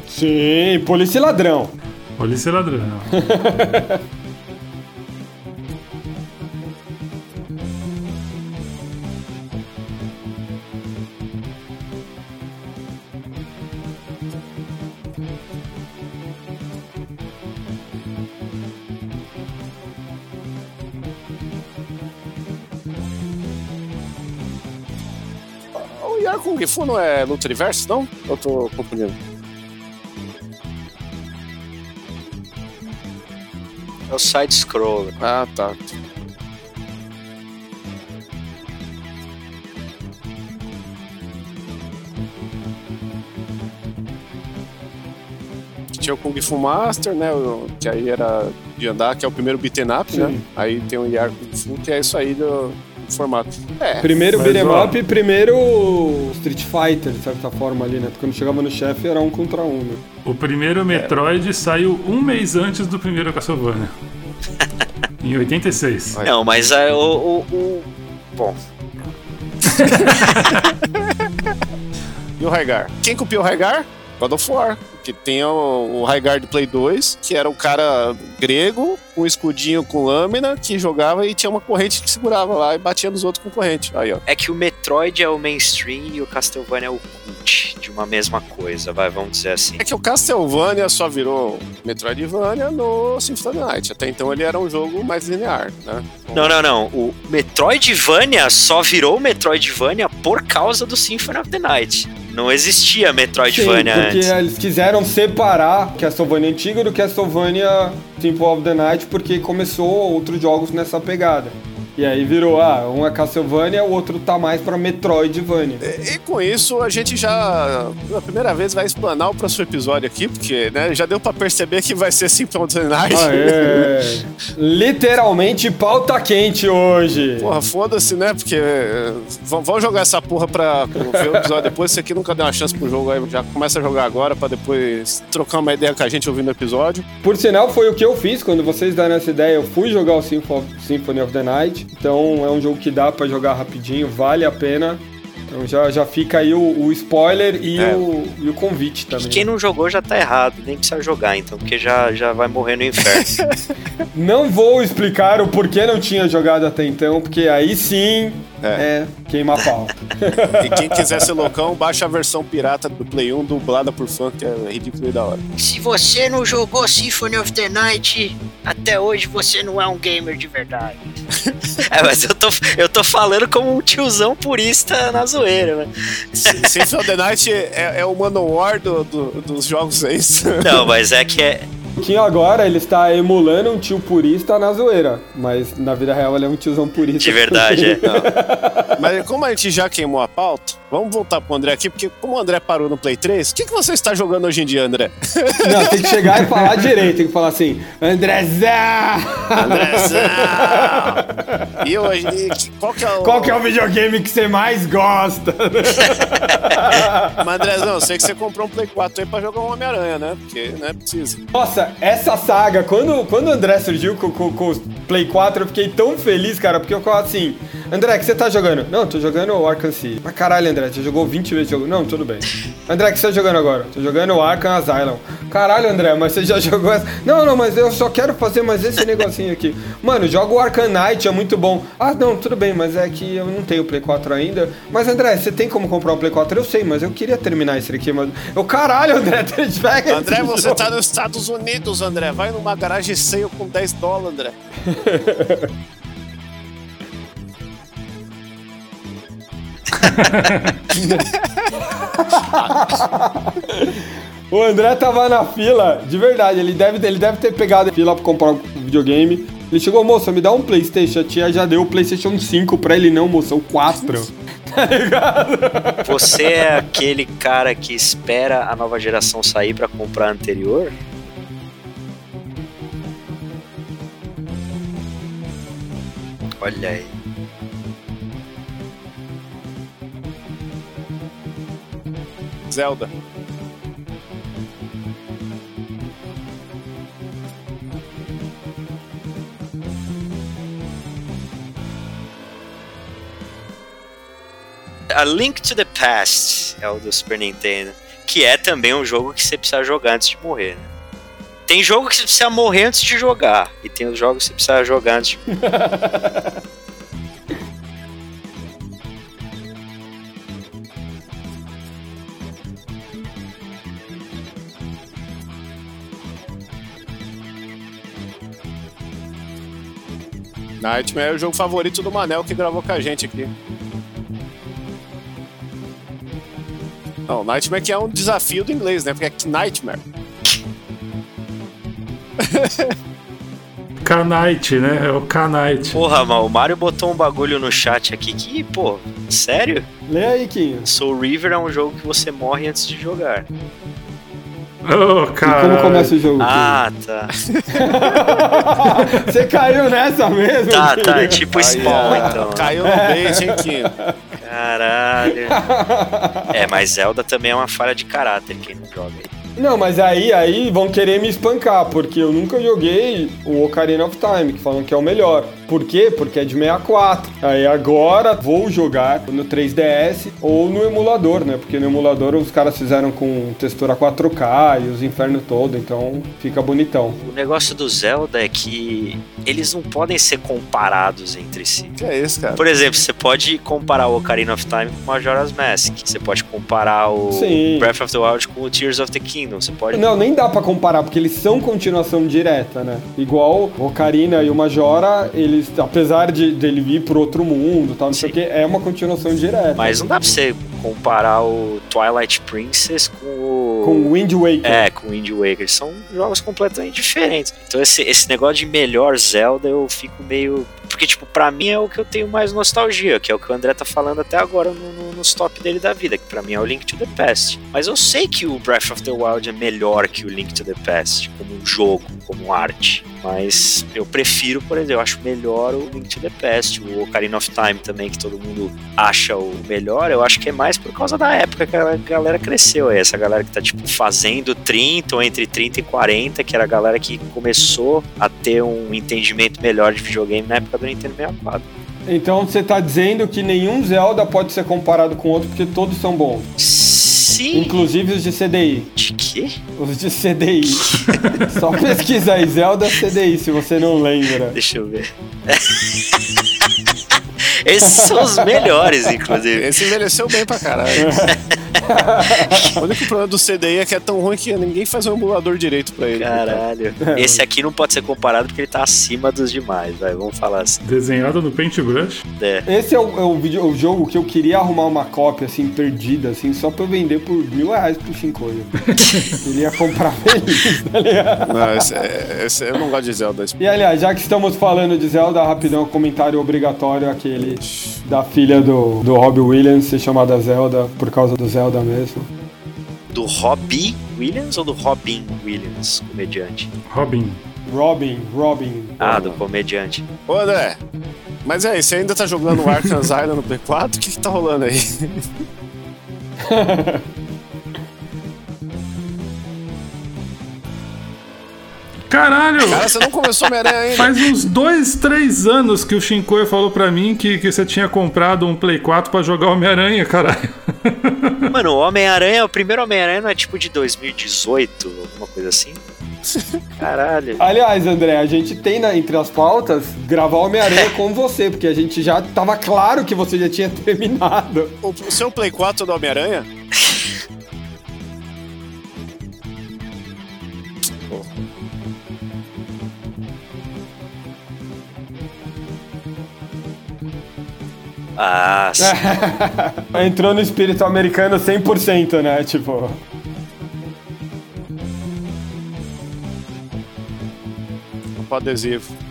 Sim, polícia e ladrão.
Polícia e ladrão. *laughs*
Kung Fu não é Luta Universo, não? Eu tô confundindo.
É o side-scroller.
Ah, tá. Tinha o Kung Fu Master, né? Que aí era de andar, que é o primeiro beaten up, né?
Sim.
Aí tem o Yar Kung Fu, que é isso aí do, do formato. É,
Primeiro beat'em up, primeiro Street Fighter, de certa forma ali, né? Quando chegava no chefe era um contra um, né?
O primeiro Metroid saiu um mês antes do primeiro Castlevania. *laughs* em 86.
Vai.
Não, mas é, o, o, o- Bom, *laughs*
E o Raigar? Quem copiou o Raigar? God of War, que tem o, o Highguard Play 2, que era um cara grego, com um escudinho com lâmina, que jogava e tinha uma corrente que segurava lá e batia nos outros com corrente. Aí, ó.
É que o Metroid é o mainstream e o Castlevania é o cult de uma mesma coisa, vai, vamos dizer assim.
É que o Castlevania só virou Metroidvania no Symphony of the Night. Até então ele era um jogo mais linear, né?
Não, não, não. O Metroidvania só virou Metroidvania por causa do Symphony of the Night. Não existia Metroidvania
Sim, porque
antes.
eles quiseram separar Castlevania antigo do Castlevania Symphony of the Night, porque começou outros jogos nessa pegada. E aí virou, ah, um é Castlevania, o outro tá mais pra Metroidvania.
E, e com isso a gente já, pela primeira vez, vai explanar o próximo episódio aqui, porque né, já deu pra perceber que vai ser Symphony of the Night.
Ah, é. Literalmente pauta quente hoje.
Porra, foda-se, né? Porque é, vão jogar essa porra pra ver o episódio depois. Você aqui nunca deu uma chance pro jogo, aí já começa a jogar agora pra depois trocar uma ideia com a gente ouvindo o episódio.
Por sinal, foi o que eu fiz quando vocês deram essa ideia. Eu fui jogar o Sympho- Symphony of the Night. Então é um jogo que dá pra jogar rapidinho, vale a pena. Então já, já fica aí o, o spoiler e,
É.
o, e o convite também.
quem não jogou já tá errado, nem precisa jogar então, porque já, já vai morrer no inferno. *laughs*
Não vou explicar o porquê não tinha jogado até então, porque aí sim
É.
é, queima a pau. *laughs*
E quem quiser ser loucão, baixa a versão pirata do Play 1 dublada por fã, que é ridículo e da hora.
Se você não jogou Symphony of the Night, até hoje você não é um gamer de verdade. *laughs* é, mas eu tô, eu tô falando como um tiozão purista na zoeira, né?
Symphony of the Night é, é o Manowar do, do- dos jogos, é isso?
Não, mas é que é.
O Kim agora ele está emulando um tio purista na zoeira, mas na vida real ele é um tiozão purista.
De verdade, é. *laughs*
Mas como a gente já queimou a pauta, vamos voltar pro André aqui, porque como o André parou no Play 3, o que, que você está jogando hoje em dia, André?
Não, tem que chegar e *laughs* falar direito, tem que falar assim, Andrezão!
Andrezão! E hoje, e que- qual que é o...
Qual que é o videogame que você mais gosta?
Mas, Andrezão, eu sei que você comprou um Play 4 aí pra jogar um Homem-Aranha, né? Porque, né, precisa.
Nossa, essa saga, quando, quando o André surgiu com, com, o Play 4, eu fiquei tão feliz, cara, porque eu falo assim, André, que você tá jogando? Não, tô jogando o Arkham City. Mas caralho, André, você jogou 20 vezes o jogo. Não, tudo bem. André, que você tá jogando agora? Tô jogando o Arkham Asylum. Caralho, André, mas você já *laughs* jogou essa? Não, não, mas eu só quero fazer mais esse negocinho aqui. Mano, joga o Arkham Knight, é muito bom. Ah, não, tudo bem, mas é que eu não tenho o Play 4 ainda. Mas, André, você tem como comprar um Play 4? Eu sei, mas eu queria terminar esse aqui, mas... Eu, caralho, André, *laughs* pega
André,
esse
você
jogo.
tá nos Estados Unidos, André. Vai numa garagem sale com 10 dólares, André. *laughs* *laughs*
O André tava na fila, de verdade, ele deve, ele deve ter pegado a fila pra comprar um videogame. Ele chegou, moça, me dá um Playstation. A tia já deu o Playstation 5 pra ele, não, moça, o 4. *laughs* tá ligado?
Você é aquele cara que espera a nova geração sair pra comprar a anterior? Olha aí.
Zelda.
A Link to the Past é o do Super Nintendo, que é também um jogo que você precisa jogar antes de morrer. Né? Tem jogo que você precisa morrer antes de jogar, e tem os jogos que você precisa jogar antes de *laughs*
Nightmare é o jogo favorito do Manel que gravou com a gente aqui. Não, Nightmare que é um desafio do inglês, né? Porque é Nightmare. *laughs*
K-Night, né? É o K-Night.
Porra, mano, o Mario botou um bagulho no chat aqui que, pô, sério?
Lê aí, Kim.
Soul River é um jogo que você morre antes de jogar.
Ô,
E como começa o jogo?
Ah, tá. *laughs*
Você caiu nessa mesmo?
Tá,
Kim?
tá, é tipo Spawn, então.
Caiu no bait, hein, Kim?
Caralho. *laughs* É, mas Zelda também é uma falha de caráter, quem não joga aí.
Não, mas aí, aí vão querer me espancar, porque eu nunca joguei o Ocarina of Time, que falam que é o melhor. Por quê? Porque é de 64. Aí agora vou jogar no 3DS ou no emulador, né? Porque no emulador os caras fizeram com textura 4K e os infernos todo, então fica bonitão.
O negócio do Zelda é que eles não podem ser comparados entre si.
Que é isso, cara?
Por exemplo, você pode comparar o Ocarina of Time com o Majora's Mask. Você pode comparar o
Sim.
Breath of the Wild com o Tears of the Kingdom. Você pode.
Não, nem dá pra comparar, porque eles são continuação direta, né? Igual o Ocarina e o Majora, eles, apesar de dele vir pro outro mundo, tal, não sei o que, é uma continuação direta.
Mas não dá pra você comparar o Twilight Princess com o.
Com o Wind Waker.
É, com o Wind Waker. São jogos completamente diferentes. Então esse, esse negócio de melhor Zelda eu fico meio. Porque, tipo, pra mim é o que eu tenho mais nostalgia, que é o que o André tá falando até agora no, no, nos top dele da vida, que pra mim é o Link to the Past. Mas eu sei que o Breath of the Wild é melhor que o Link to the Past, como um jogo, como arte. Mas eu prefiro, por exemplo, eu acho melhor o Link to the Past, o Ocarina of Time também, que todo mundo acha o melhor, eu acho que é mais por causa da época que a galera cresceu. Essa galera que tá, tipo, fazendo 30 ou entre 30 e 40, que era a galera que começou a ter um entendimento melhor de videogame na época do Nintendo 64.
Então você tá dizendo que nenhum Zelda pode ser comparado com outro, porque todos são bons.
Sim.
Inclusive os de CDI.
De quê?
Os de CDI. *laughs* Só pesquisa aí, Zelda CDI, se você não lembra.
Deixa eu ver. Esses são os melhores, inclusive.
Esse envelheceu bem pra caralho. *laughs* o único problema do CDI é que é tão ruim que ninguém faz um emulador direito pra ele.
Caralho. Esse aqui não pode ser comparado porque ele tá acima dos demais, vai. Vamos falar assim.
Desenhado no Paintbrush.
É.
Esse é o, é o vídeo, o jogo que eu queria arrumar uma cópia, assim, perdida, assim, só pra eu vender por mil reais pro Shinkoio. *laughs* queria comprar feliz, tá ligado?
Não, esse, é- esse- eu não gosto de Zelda.
E aliás, já que estamos falando de Zelda, rapidão, comentário obrigatório aquele da filha do, do Robbie Williams ser chamada Zelda por causa do Zelda mesmo.
Do Robbie Williams ou do Robin Williams, comediante?
Robin.
Robin, Robin.
Ah, do comediante.
Ô, André, mas aí, você ainda tá jogando o Arkham Island no P4? O que que tá rolando aí? *laughs*
Caralho!
Cara, você não começou Homem-Aranha ainda.
Faz uns dois, três anos que o Shinkoio falou pra mim que, que você tinha comprado um Play 4 pra jogar Homem-Aranha, caralho.
Mano, o Homem-Aranha, o primeiro Homem-Aranha não é tipo de 2018, alguma coisa assim? *laughs* Caralho.
Aliás, André, a gente tem na- entre as pautas gravar Homem-Aranha com você, porque a gente já tava claro que você já tinha *laughs* terminado.
O, o seu Play 4 do Homem-Aranha? *laughs*
Ah, sim. *laughs*
Entrou no espírito americano 100%, né? Tipo.
O adesivo.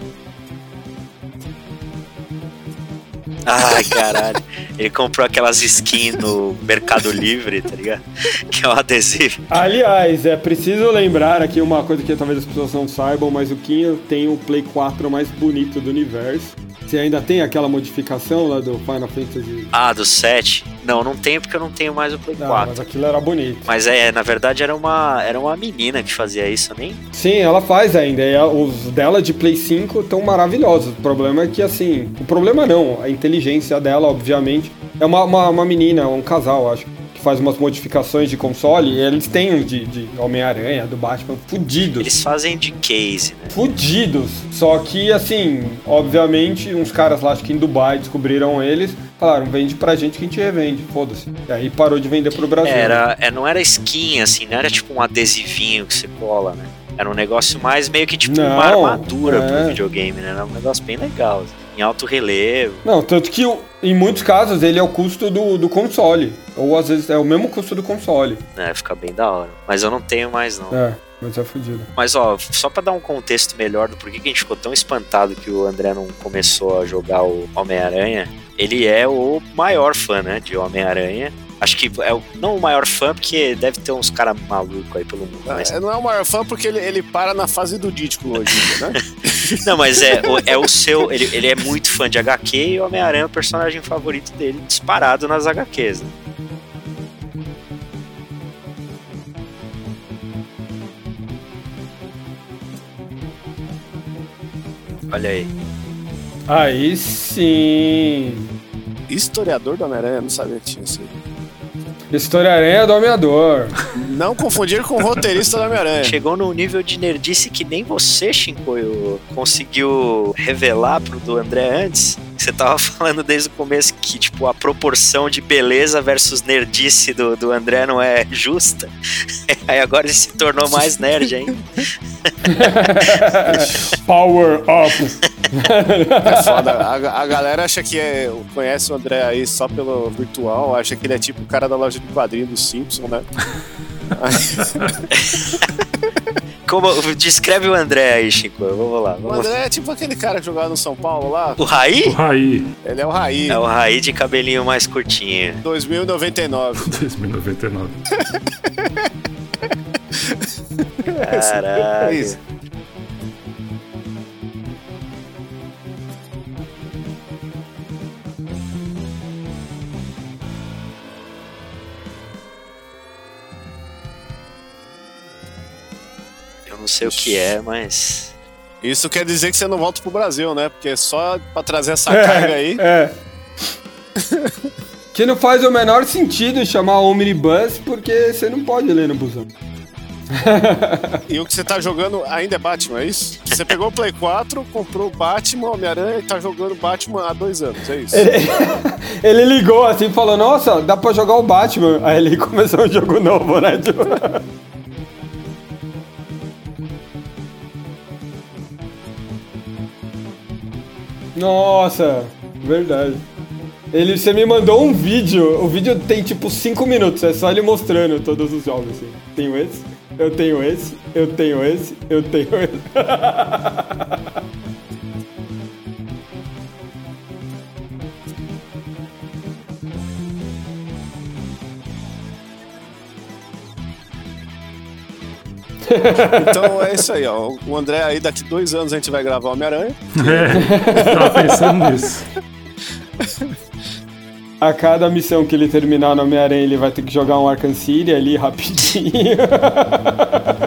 Ai, caralho. Ele comprou aquelas skins no Mercado Livre, tá ligado? Que é um adesivo.
Aliás, é preciso lembrar aqui uma coisa que talvez as pessoas não saibam, mas o Kinho tem o Play 4 mais bonito do universo. Você ainda tem aquela modificação lá do Final Fantasy?
Ah, do 7? Não, não tenho porque eu não tenho mais o Play
Não,
4.
mas aquilo era bonito.
Mas é, na verdade era uma, era uma menina que fazia isso, nem.
Sim, ela faz ainda. E a- os dela de Play 5 estão maravilhosos. O problema é que, assim. O problema não, a inteligência dela, obviamente. É uma, uma, uma menina, um casal, acho. Faz umas modificações de console. E eles têm de, de Homem-Aranha, do Batman, fudidos.
Eles fazem de case, né?
fudidos. Só que, assim, obviamente, uns caras lá, acho que em Dubai, descobriram eles, falaram, vende pra gente que a gente revende, foda-se. E aí parou de vender pro Brasil.
Era, é, não era skin, assim, não era tipo um adesivinho que você cola, né? Era um negócio mais meio que tipo uma
Não,
armadura
é.
pro videogame, né? Era um negócio bem legal, assim, em alto relevo.
Não, tanto que em muitos casos ele é o custo do, do console. Ou às vezes é o mesmo custo do console.
né? Fica bem da hora. Mas eu não tenho mais, não.
É, mas é fudido.
Mas ó, só pra dar um contexto melhor do porquê que a gente ficou tão espantado que o André não começou a jogar o Homem-Aranha, ele é o maior fã, né, de Homem-Aranha. Acho que é o, não o maior fã, porque deve ter uns caras malucos aí pelo mundo. Não, mas...
É, não é o maior fã porque ele, ele para na fase do Dítico hoje, né? *laughs*
não, mas é, é o seu. Ele, ele é muito fã de HQ e o Homem-Aranha é o personagem favorito dele, disparado nas HQs. Né? Olha aí.
Aí sim.
Historiador do Homem-Aranha, não sabia que tinha isso aí.
História-aranha do Ameador.
Não confundir com o roteirista do Homem-Aranha.
Chegou num nível de nerdice que nem você, Shinkoio, conseguiu revelar pro do André antes. Você tava *laughs* falando desde o começo que, tipo, a proporção de beleza versus nerdice do, do André não é justa. *laughs* Aí agora ele se tornou mais nerd ainda. *laughs*
Power up. *laughs*
É foda. A, a galera acha que é, conhece o André aí só pelo virtual, acha que ele é tipo o cara da loja de quadrinhos do Simpson, né? *laughs*
Como, descreve o André aí, Chico. Vamos lá.
O
Vamos lá.
André é tipo aquele cara que jogava no São Paulo lá.
O Raí?
O Raí,
Ele é o Raí,
É o Raí de cabelinho mais curtinho.
2099.
2099. *laughs*
É
Caralho.
isso.
Não sei o que é, mas.
Isso quer dizer que você não volta pro Brasil, né? Porque só pra trazer essa carga aí.
É. que não faz o menor sentido chamar Omnibus porque você não pode ler no busão. *laughs*
E o que você tá jogando ainda é Batman, é isso? Você pegou o Play 4, comprou o Batman, Homem-Aranha e tá jogando Batman há dois anos, é isso?
Ele, *laughs* ele ligou assim e falou: Nossa, dá pra jogar o Batman. Aí ele *laughs* começou um jogo novo, né? Tipo, Nossa, verdade. Ele, você me mandou um vídeo. O vídeo tem tipo 5 minutos. É só ele mostrando todos os jogos. Assim. Tenho esse, eu tenho esse, eu tenho esse, eu tenho esse. *laughs*
Então é isso aí, ó. O André aí, daqui dois anos a gente vai gravar Homem-Aranha. *laughs*
É, tava pensando nisso.
A cada missão que ele terminar no Homem-Aranha, ele vai ter que jogar um Arkham City ali rapidinho. *laughs*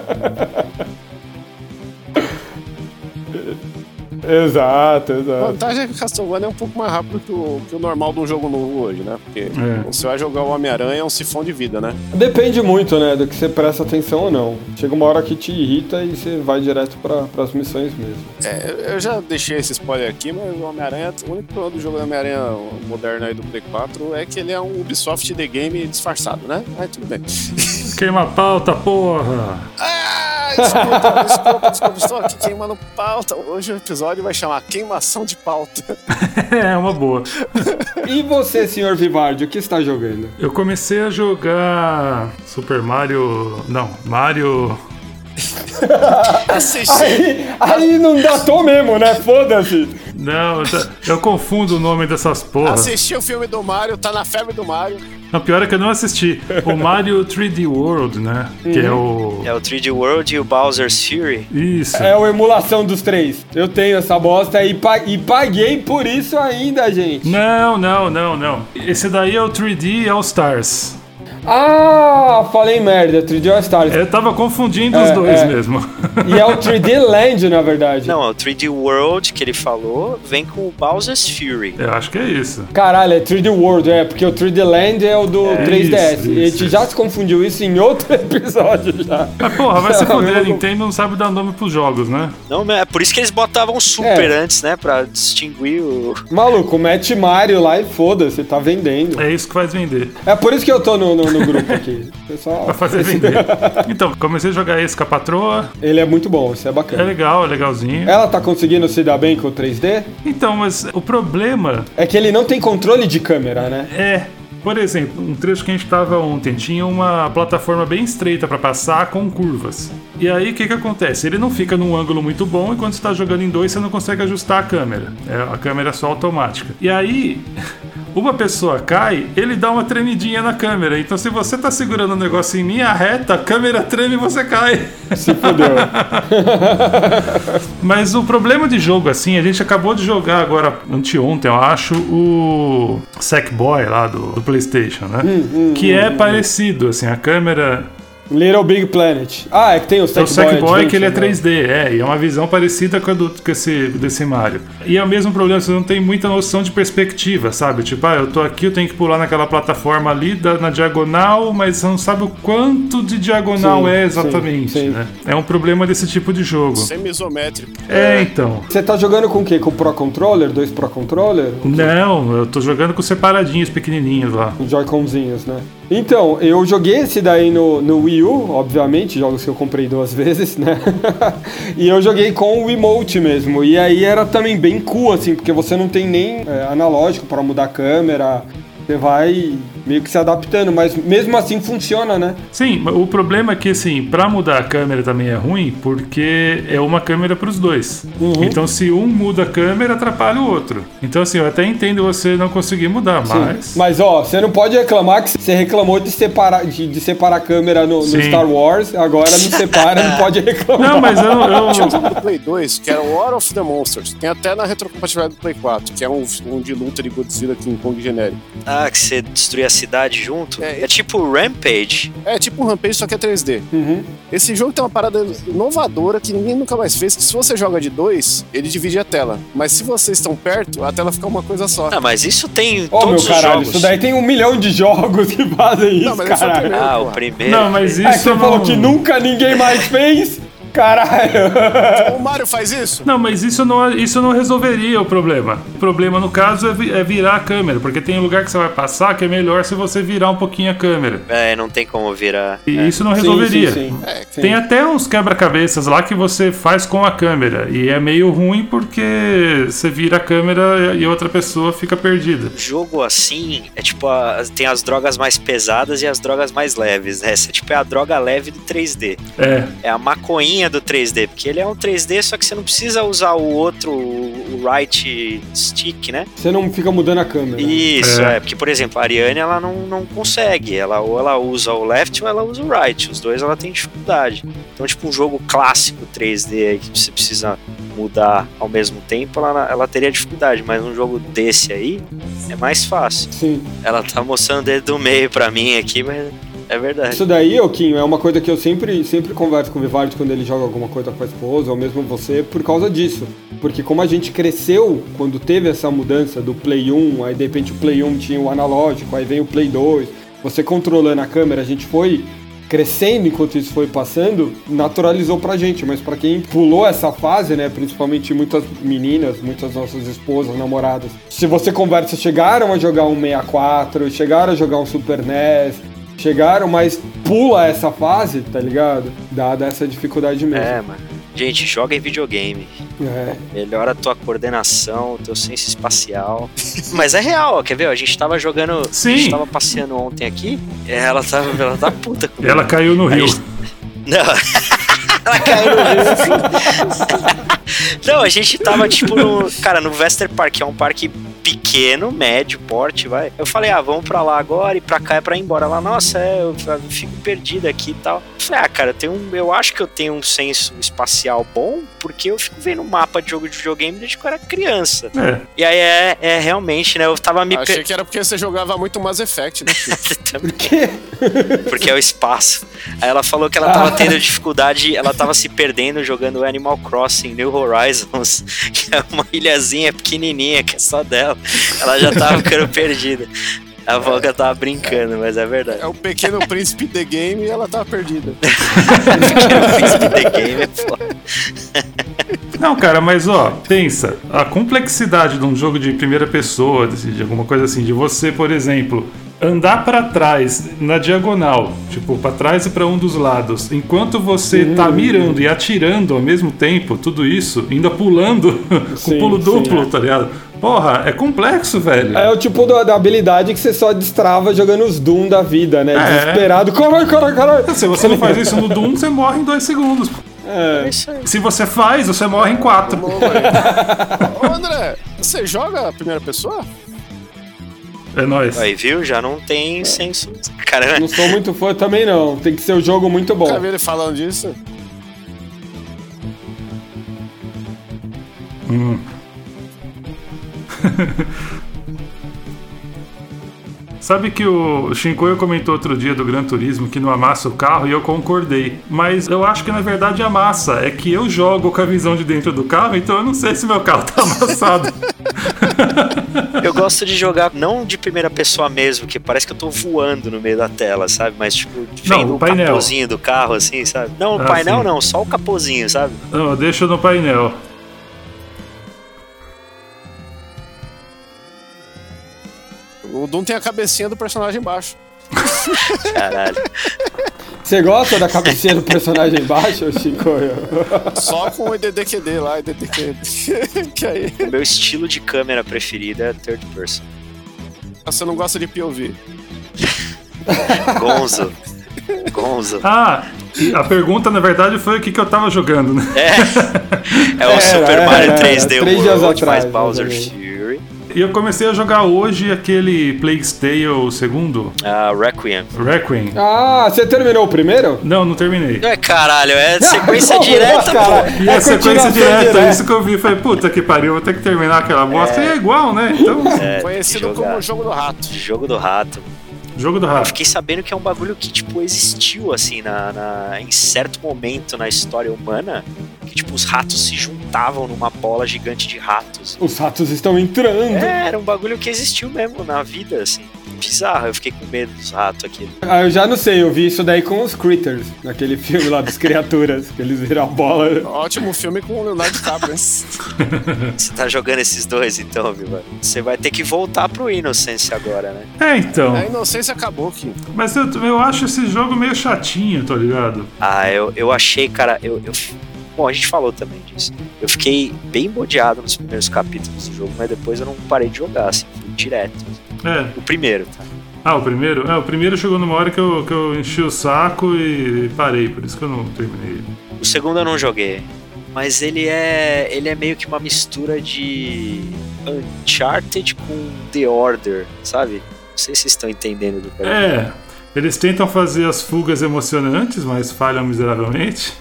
exato,
A
exato.
vantagem é que o Castlevania é um pouco mais rápido que o, que o normal de um jogo novo hoje, né? Porque
É.
você vai jogar o Homem-Aranha é um sifão de vida, né?
Depende muito, né, do que você presta atenção ou não. Chega uma hora que te irrita e você vai direto para as missões mesmo.
É, eu- eu já deixei esse spoiler aqui, mas o Homem-Aranha, o único problema do jogo do Homem-Aranha moderno aí do Play 4 é que ele é um Ubisoft The Game disfarçado, né? Aí tudo bem.
Queima a pauta, porra!
Ah, desculpa, desculpa, desculpa, estou aqui queimando pauta. Hoje o episódio vai chamar Queimação de Pauta. *laughs*
É, uma boa.
E você, senhor Vivardi, o que está jogando?
Eu comecei a jogar Super Mario. Não, Mario. *laughs*
Assisti.
Aí, aí não datou mesmo, né? Foda-se.
Não, eu eu confundo o nome dessas porras.
Assisti o filme do Mario, tá na febre do Mario.
Não, pior é que eu não assisti. O Mario 3D World, né? Que é o.
É o 3D World e o Bowser's Fury.
Isso.
É a emulação dos três. Eu tenho essa bosta e, pa- e paguei por isso ainda, gente.
Não, não, não, não. Esse daí é o 3D All Stars.
Ah, falei merda, 3D All Stars.
Eu tava confundindo
É,
os dois
é.
mesmo.
E é o 3D Land, na verdade.
Não, é o 3D World que ele falou, vem com o Bowser's Fury.
Eu acho que é isso.
Caralho, é 3D World, é, porque o 3D Land é o do 3DS.
isso,
e a gente já se confundiu isso em outro *laughs* episódio já.
Mas porra, vai se
Não,
foder, a
não-
Nintendo não sabe dar nome pros jogos, né?
Não, é por isso que eles botavam Super
É.
antes, né? Pra distinguir o.
Maluco, mete Mario lá e foda-se, tá vendendo.
É isso que faz vender.
É por isso que eu tô no, no, no grupo aqui. Pessoal,
Pra fazer vender. *laughs* Então, comecei a jogar esse com a patroa.
ele é muito bom, isso é
É
bacana.
legal, é legalzinho.
Ela tá conseguindo se dar bem com o 3D?
Então, mas o problema
É que ele não tem controle de câmera, né?
é. Por exemplo, um trecho que a gente tava ontem tinha uma plataforma bem estreita pra passar com curvas. E aí o que que acontece? Ele não fica num ângulo muito bom e quando você tá jogando em dois você não consegue ajustar a câmera. É, a câmera é só automática. E aí *laughs* uma pessoa cai, ele dá uma tremidinha na câmera. Então se você tá segurando o negócio em linha reta, a câmera treme e você cai.
Se fodeu. *laughs*
Mas o problema de jogo, assim, a gente acabou de jogar agora, anteontem, eu acho, o Sackboy lá do, do PlayStation, né? que é parecido, assim, a câmera
Little Big Planet. Ah, é que tem o
É o
Sackboy
Sackboy que ele é
Adventure, né?
3D, é, e é uma visão parecida com a do, com esse, desse Mario. E é o mesmo problema, você não tem muita noção de perspectiva, sabe? Tipo, ah, eu tô aqui, eu tenho que pular naquela plataforma ali da- na diagonal, mas você não sabe o quanto de diagonal
Sim,
é
sim,
exatamente,
sim.
né? É um problema desse tipo de jogo.
Semi-isométrico.
É, então.
Você tá jogando com o quê? Com o Pro Controller? Dois Pro Controller?
Não, eu tô jogando com separadinhos pequenininhos lá.
Os Joy-Conzinhos, né? Então, eu joguei esse daí no, no Wii U, obviamente, jogos que eu comprei duas *laughs* vezes, né? e eu joguei com o Emote mesmo. E aí era também bem cool, assim, porque você não tem nem é, analógico para mudar a câmera. Você vai meio que se adaptando, mas mesmo assim funciona, né?
Sim, o problema é que, assim, pra mudar a câmera também é ruim, porque é uma câmera pros dois.
Uhum.
Então, se um muda a câmera, atrapalha o outro. Então, assim, eu até entendo você não conseguir mudar, mas.
Mas ó, você não pode reclamar que você reclamou de separar, de, de separar a câmera no, no
Sim.
Star Wars, agora não separa, não pode reclamar.
Não, mas eu, eu,
Tinha um jogo do Play 2, que era o War of the Monsters. Tem até na retrocompatibilidade do Play 4, que é um, um de luta de Godzilla King Kong genérico.
Ah, que você destruir a cidade junto.
É,
É, tipo Rampage.
É tipo Rampage, só que é 3D.
Uhum.
Esse jogo tem uma parada inovadora que ninguém nunca mais fez, que se você joga de dois, ele divide a tela. Mas se vocês estão perto, a tela fica uma coisa só.
Ah, mas isso tem em
meu
todos os
caralho,
jogos.
isso daí tem um milhão de jogos que fazem isso,
Não, mas é o
caralho.
primeiro.
Ah, o primeiro.
Não, mas isso
É que você
não...
falou que nunca ninguém mais fez? Caralho.
O Mario faz isso?
Não, mas isso não, isso não resolveria o problema. O problema, no caso, é, vi- é virar a câmera, porque tem lugar que você vai passar que é melhor se você virar um pouquinho a câmera.
É, não tem como virar.
E
É.
isso não resolveria.
Sim, sim, sim.
É,
Sim.
Tem até uns quebra-cabeças lá que você faz com a câmera. E é meio ruim porque você vira a câmera e outra pessoa fica perdida.
Jogo assim é tipo a- tem as drogas mais pesadas e as drogas mais leves, né? Essa tipo é a droga leve do 3D.
É,
É a do 3D, porque ele é um 3D, só que você não precisa usar o outro, o right stick, né?
Você não fica mudando a câmera.
Isso,
É.
é. Porque, por exemplo, a Ariane, ela não, não consegue. Ela ou ela usa o left ou ela usa o right. Os dois ela tem dificuldade. Então, tipo, um jogo clássico 3D aí que você precisa mudar ao mesmo tempo, ela, ela teria dificuldade. Mas um jogo desse aí é mais fácil.
Sim.
Ela tá mostrando o dedo do meio pra mim aqui, mas é verdade.
Isso daí, Oquinho, é uma coisa que eu sempre, sempre converso com o Vivaldi quando ele joga alguma coisa com a esposa, ou mesmo você, por causa disso. Porque como a gente cresceu quando teve essa mudança do Play 1, aí de repente o Play 1 tinha o analógico, aí vem o Play 2, você controlando a câmera, a gente foi crescendo enquanto isso foi passando, naturalizou pra gente, mas pra quem pulou essa fase, né, principalmente muitas meninas, muitas nossas esposas, namoradas, se você conversa, chegaram a jogar um 64, chegaram a jogar um Super NES, chegaram, mas pula essa fase, tá ligado? Dada essa dificuldade mesmo.
É, mano. Gente, joga em videogame.
É.
Melhora a tua coordenação, o teu senso espacial. *laughs* Mas é real, ó, quer ver? A gente tava jogando.
Sim.
A gente tava passeando ontem aqui. e Ela tava, ela tá puta comigo.
ela caiu no rio.
Não. *laughs* ela caiu no rio. *laughs* Não, a gente tava tipo no. Cara, no Vester Park, que é um parque pequeno, médio, porte, vai. Eu falei, ah, vamos pra lá agora e pra cá é pra ir embora. Ela, nossa, é, eu fico perdida aqui e tal. Eu falei, ah, cara, eu, tenho um, eu acho que eu tenho um senso espacial bom, porque eu fico vendo mapa de jogo de videogame desde que eu era criança.
É,
E aí é, é realmente, né? Eu tava me
Achei
per...
que era porque você jogava muito Mass Effect, né?
Por quê? *laughs*
porque é o espaço. Aí ela falou que ela tava tendo dificuldade, ela tava se perdendo jogando Animal Crossing New Horizons, *laughs* que é uma ilhazinha pequenininha que é só dela. Ela já tava ficando perdida. A Volga tava brincando, mas é verdade.
É o pequeno príncipe The Game e ela tava perdida. *laughs*
The Game é foda.
Não, cara, mas ó, pensa, a complexidade de um jogo de primeira pessoa, de, de alguma coisa assim, de você, por exemplo, andar pra trás na diagonal, tipo, pra trás e pra um dos lados, enquanto você tá mirando e atirando ao mesmo tempo, tudo isso, ainda pulando *laughs* com
Sim,
pulo
sim,
duplo,
é.
tá ligado? Porra, é complexo, velho.
É o tipo da, da habilidade que você só destrava jogando os Doom da vida, né?
É.
Desesperado. Caralho, caralho, caralho.
Se você não faz isso no Doom, você morre em dois segundos.
É.
Se você faz, você morre em quatro. *laughs*
Ô, André, você joga a primeira pessoa?
É nóis.
Aí, viu? Já não tem senso. Cara,
Não sou muito fã também, não. Tem que ser um jogo muito bom.
Nunca vi ele falando disso. *laughs*
Sabe que o Shinkoio comentou outro dia do Gran Turismo que não amassa o carro e eu concordei. Mas eu acho que na verdade amassa. É que eu jogo com a visão de dentro do carro, então eu não sei se meu carro tá *laughs* amassado. *laughs*
Eu gosto de jogar não de primeira pessoa mesmo, que parece que eu tô voando no meio da tela, sabe? Mas tipo,
Não,
vendo
o
o
painel.
capozinho do carro, assim, sabe? Não, o
Ah,
painel
sim.
não, só o capozinho, sabe?
não, deixa no painel.
O Doom tem a cabecinha do personagem embaixo.
Caralho.
Você gosta da cabecinha do personagem embaixo, Chico?
Só com o IDDQD lá, IDDQD. *laughs* que aí
O meu estilo de câmera preferido é third person.
você não gosta de POV.
Gonzo. Gonzo.
Ah, a pergunta na verdade foi o que, que eu tava jogando, né?
É. É o
Era,
Super Mario
era.
3D
Três dias
World mais
atrás,
Bowser
exatamente.
Fury.
E eu comecei a jogar hoje aquele Plague's Tale segundo,
Ah, Requiem.
Requiem.
Ah, você terminou o primeiro?
Não, não terminei.
É caralho, é *laughs* sequência direta,
cara?
pô.
E
É
a sequência direta,
direta.
isso que eu vi, falei, puta que pariu, vou ter que terminar aquela bosta. E é igual, né? Então,
É,
Conhecido
jogar.
como Jogo do Rato.
Jogo do rato.
jogo do
Eu
rato.
fiquei sabendo que é um bagulho que, tipo, existiu, assim, na, na- em certo momento na história humana. Que, tipo, os ratos se juntavam numa bola gigante de ratos.
Os ratos estão entrando.
É, era um bagulho que existiu mesmo na vida, assim. Bizarro, eu fiquei com medo dos ratos aqui.
Ah, eu já não sei, eu vi isso daí com os Critters, naquele *laughs* filme lá das criaturas, que eles viram a bola.
Ótimo filme com o Leonardo DiCaprio. *laughs*
Você tá jogando esses dois, então, Viva? Você vai ter que voltar pro Innocence agora, né?
É, então.
A inocência acabou aqui.
Mas eu, eu acho esse jogo meio chatinho, tá ligado?
Ah, eu, eu achei, cara, eu, eu- Bom, a gente falou também disso. Eu fiquei bem bodeado nos primeiros capítulos do jogo, mas depois eu não parei de jogar, assim, fui direto.
É.
O primeiro, tá?
Ah, o primeiro? É, o primeiro chegou numa hora que eu, que eu enchi o saco e parei, por isso que eu não terminei ele.
O segundo eu não joguei. Mas ele é. ele é meio que uma mistura de Uncharted com The Order, sabe? Não sei se vocês estão entendendo do que
É, eles tentam fazer as fugas emocionantes, mas falham miseravelmente.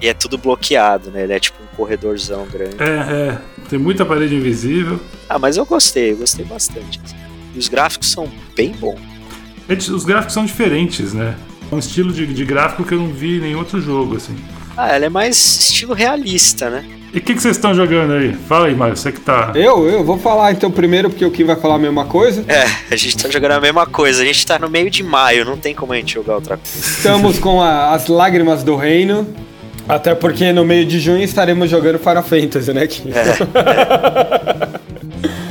E é tudo bloqueado, né? Ele é tipo um corredorzão grande.
É, é, tem muita parede invisível.
Ah, mas eu gostei, eu gostei bastante. E os gráficos são bem bons.
Eles- Os gráficos são diferentes, né? É um estilo de, de gráfico que eu não vi em nenhum outro jogo, assim.
Ah, ela é mais estilo realista, né?
E o que, que vocês estão jogando aí? Fala aí, Mário, você que tá.
Eu, eu vou falar então primeiro, porque o Kim vai falar a mesma coisa.
É, a gente tá jogando a mesma coisa. A gente tá no meio de maio, não tem como a gente jogar outra coisa.
Estamos com a- as lágrimas do reino. Até porque no meio de junho estaremos jogando Final Fantasy, né, Kim? *laughs*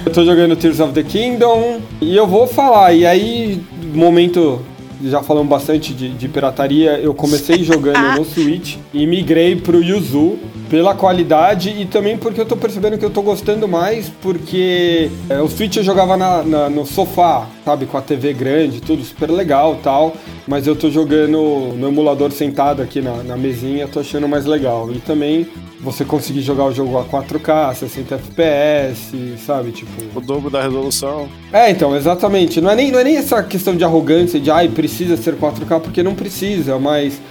eu tô jogando Tears of the Kingdom e eu vou falar. E aí, momento. Já falamos bastante de, de pirataria. Eu comecei *laughs* jogando no Switch e migrei pro Yuzu pela qualidade e também porque eu tô percebendo que eu tô gostando mais, porque é, o Switch eu jogava na- na- no sofá, sabe, com a TV grande, tudo super legal tal. Mas eu tô jogando no emulador sentado aqui na, na mesinha, tô achando mais legal. E também você conseguir jogar o jogo a 4K, 60 FPS, sabe? Tipo.
O dobro da resolução.
É, então, exatamente. Não é nem, não é nem essa questão de arrogância, de ai, precisa ser 4K, porque não precisa, mas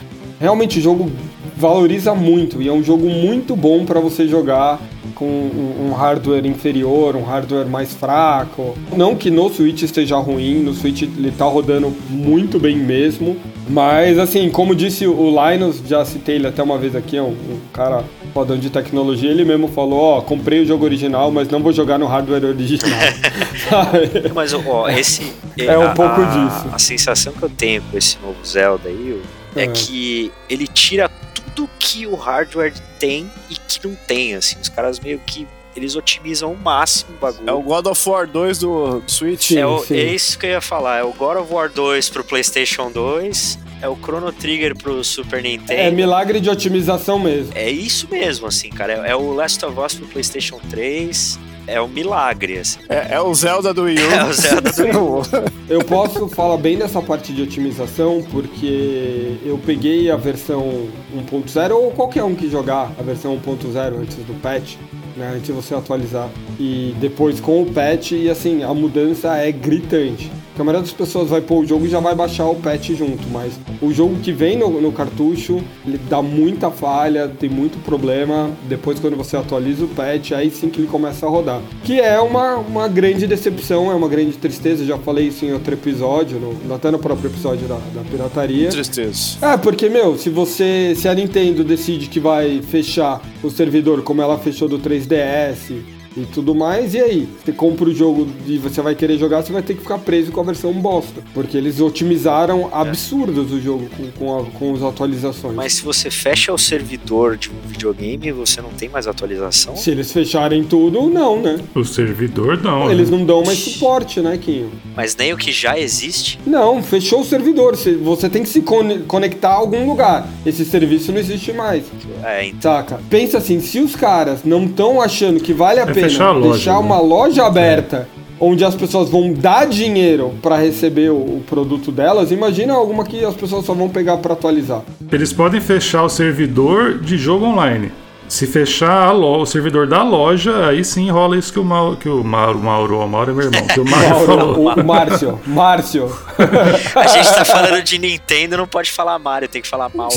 realmente o jogo valoriza muito e é um jogo muito bom para você jogar com um, um hardware inferior, um hardware mais fraco. Não que no Switch esteja ruim, no Switch ele tá rodando muito bem mesmo, mas assim, como disse o Linus, já citei ele até uma vez aqui, é um, um cara fodão de tecnologia, ele mesmo falou, ó, comprei o jogo original, mas não vou jogar no hardware original. *laughs* Sabe?
Mas, ó, esse.
É um
a-
pouco
a-
disso.
A sensação que eu tenho com esse novo Zelda aí é
É.
que ele tira tudo que o hardware tem e que não tem, assim. Os caras meio que. Eles otimizam ao máximo o bagulho.
É o God of War 2 do, do Switch.
Sim.
É, o-
sim.
é isso que eu ia falar. É o God of War 2 pro PlayStation 2. É o Chrono Trigger pro Super
É
Nintendo.
milagre de otimização mesmo.
É, isso mesmo, assim, cara. É, é o Last of Us pro PlayStation 3. É um milagre, assim.
É, é o Zelda do Wii U.
É o Zelda do Wii U. *laughs*
Eu posso falar bem dessa parte de otimização porque eu peguei a versão 1.0 ou qualquer um que jogar a versão 1.0 antes do patch, né, antes de você atualizar. E depois com o patch e assim, a mudança é gritante. Porque a maioria das pessoas vai pôr o jogo e já vai baixar o patch junto, mas o jogo que vem no, no cartucho, ele dá muita falha, tem muito problema. Depois, quando você atualiza o patch, aí sim que ele começa a rodar. Que é uma, uma grande decepção, é uma grande tristeza. Já falei isso em outro episódio, no, até no próprio episódio da, da pirataria.
Tristeza.
É, porque, meu, se você. Se a Nintendo decide que vai fechar o servidor como ela fechou do 3DS e tudo mais. E aí? Você compra o jogo e você vai querer jogar, você vai ter que ficar preso com a versão bosta. Porque eles otimizaram absurdos o jogo com, com, a, com as atualizações.
Mas se você fecha o servidor de um videogame, você não tem mais atualização?
Se eles fecharem tudo, não, né?
O servidor não.
Eles
né?
não dão mais suporte, né, Quinho?
Mas nem o que já existe?
Não, fechou o servidor. Você tem que se conectar a algum lugar. Esse serviço não existe mais.
É, então.
Saca? Pensa assim, se os caras não estão achando que vale a
É
pena
fechar a loja,
deixar
né?
uma loja aberta onde as pessoas vão dar dinheiro para receber o, o produto delas, imagina alguma que as pessoas só vão pegar para atualizar.
Eles podem fechar o servidor de jogo online. Se fechar a lo- o servidor da loja, aí sim rola isso que o Mauro, que o Mauro, Mauro, o Mauro é meu irmão, que o Mauro *laughs*
Mauro,
falou.
o, o Márcio, Márcio. *laughs*
A gente tá falando de Nintendo, não pode falar Mario, tem que falar Mauro.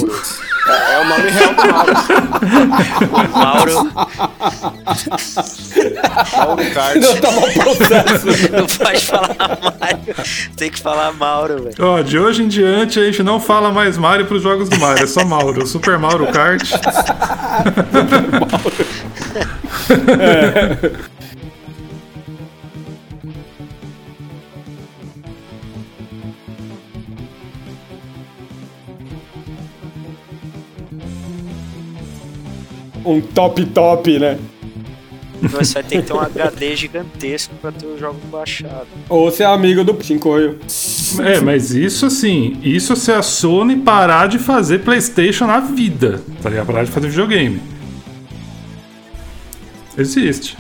É o nome real do Mauro. *laughs*
Mauro
Mauro Kart.
Não tava processo.
não pode falar Mario, tem que falar Mauro, velho.
Ó, de hoje em diante a gente não fala mais Mario pros jogos do Mario, é só Mauro. Super Mauro Kart.
Um top top, né?
Você vai ter que ter um HD gigantesco pra ter os jogos baixados.
Ou ser amigo do Shinkoio.
É, mas isso assim, isso se a Sony parar de fazer PlayStation na vida, tá ligado? Parar de fazer videogame. Existe.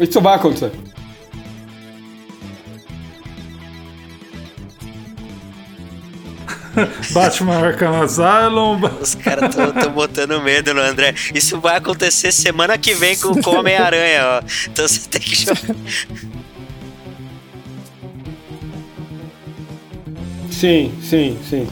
Isso vai acontecer. *laughs*
Batman Arkham Asylum.
Os caras estão botando medo no André. Isso vai acontecer semana que vem com com o Homem-Aranha, ó. Então você tem que
Sim, sim, sim.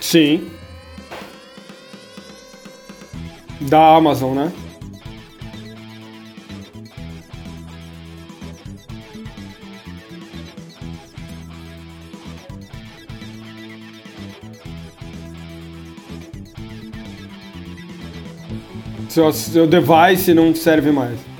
Sim. Da Amazon, né? Seu, seu device não serve mais.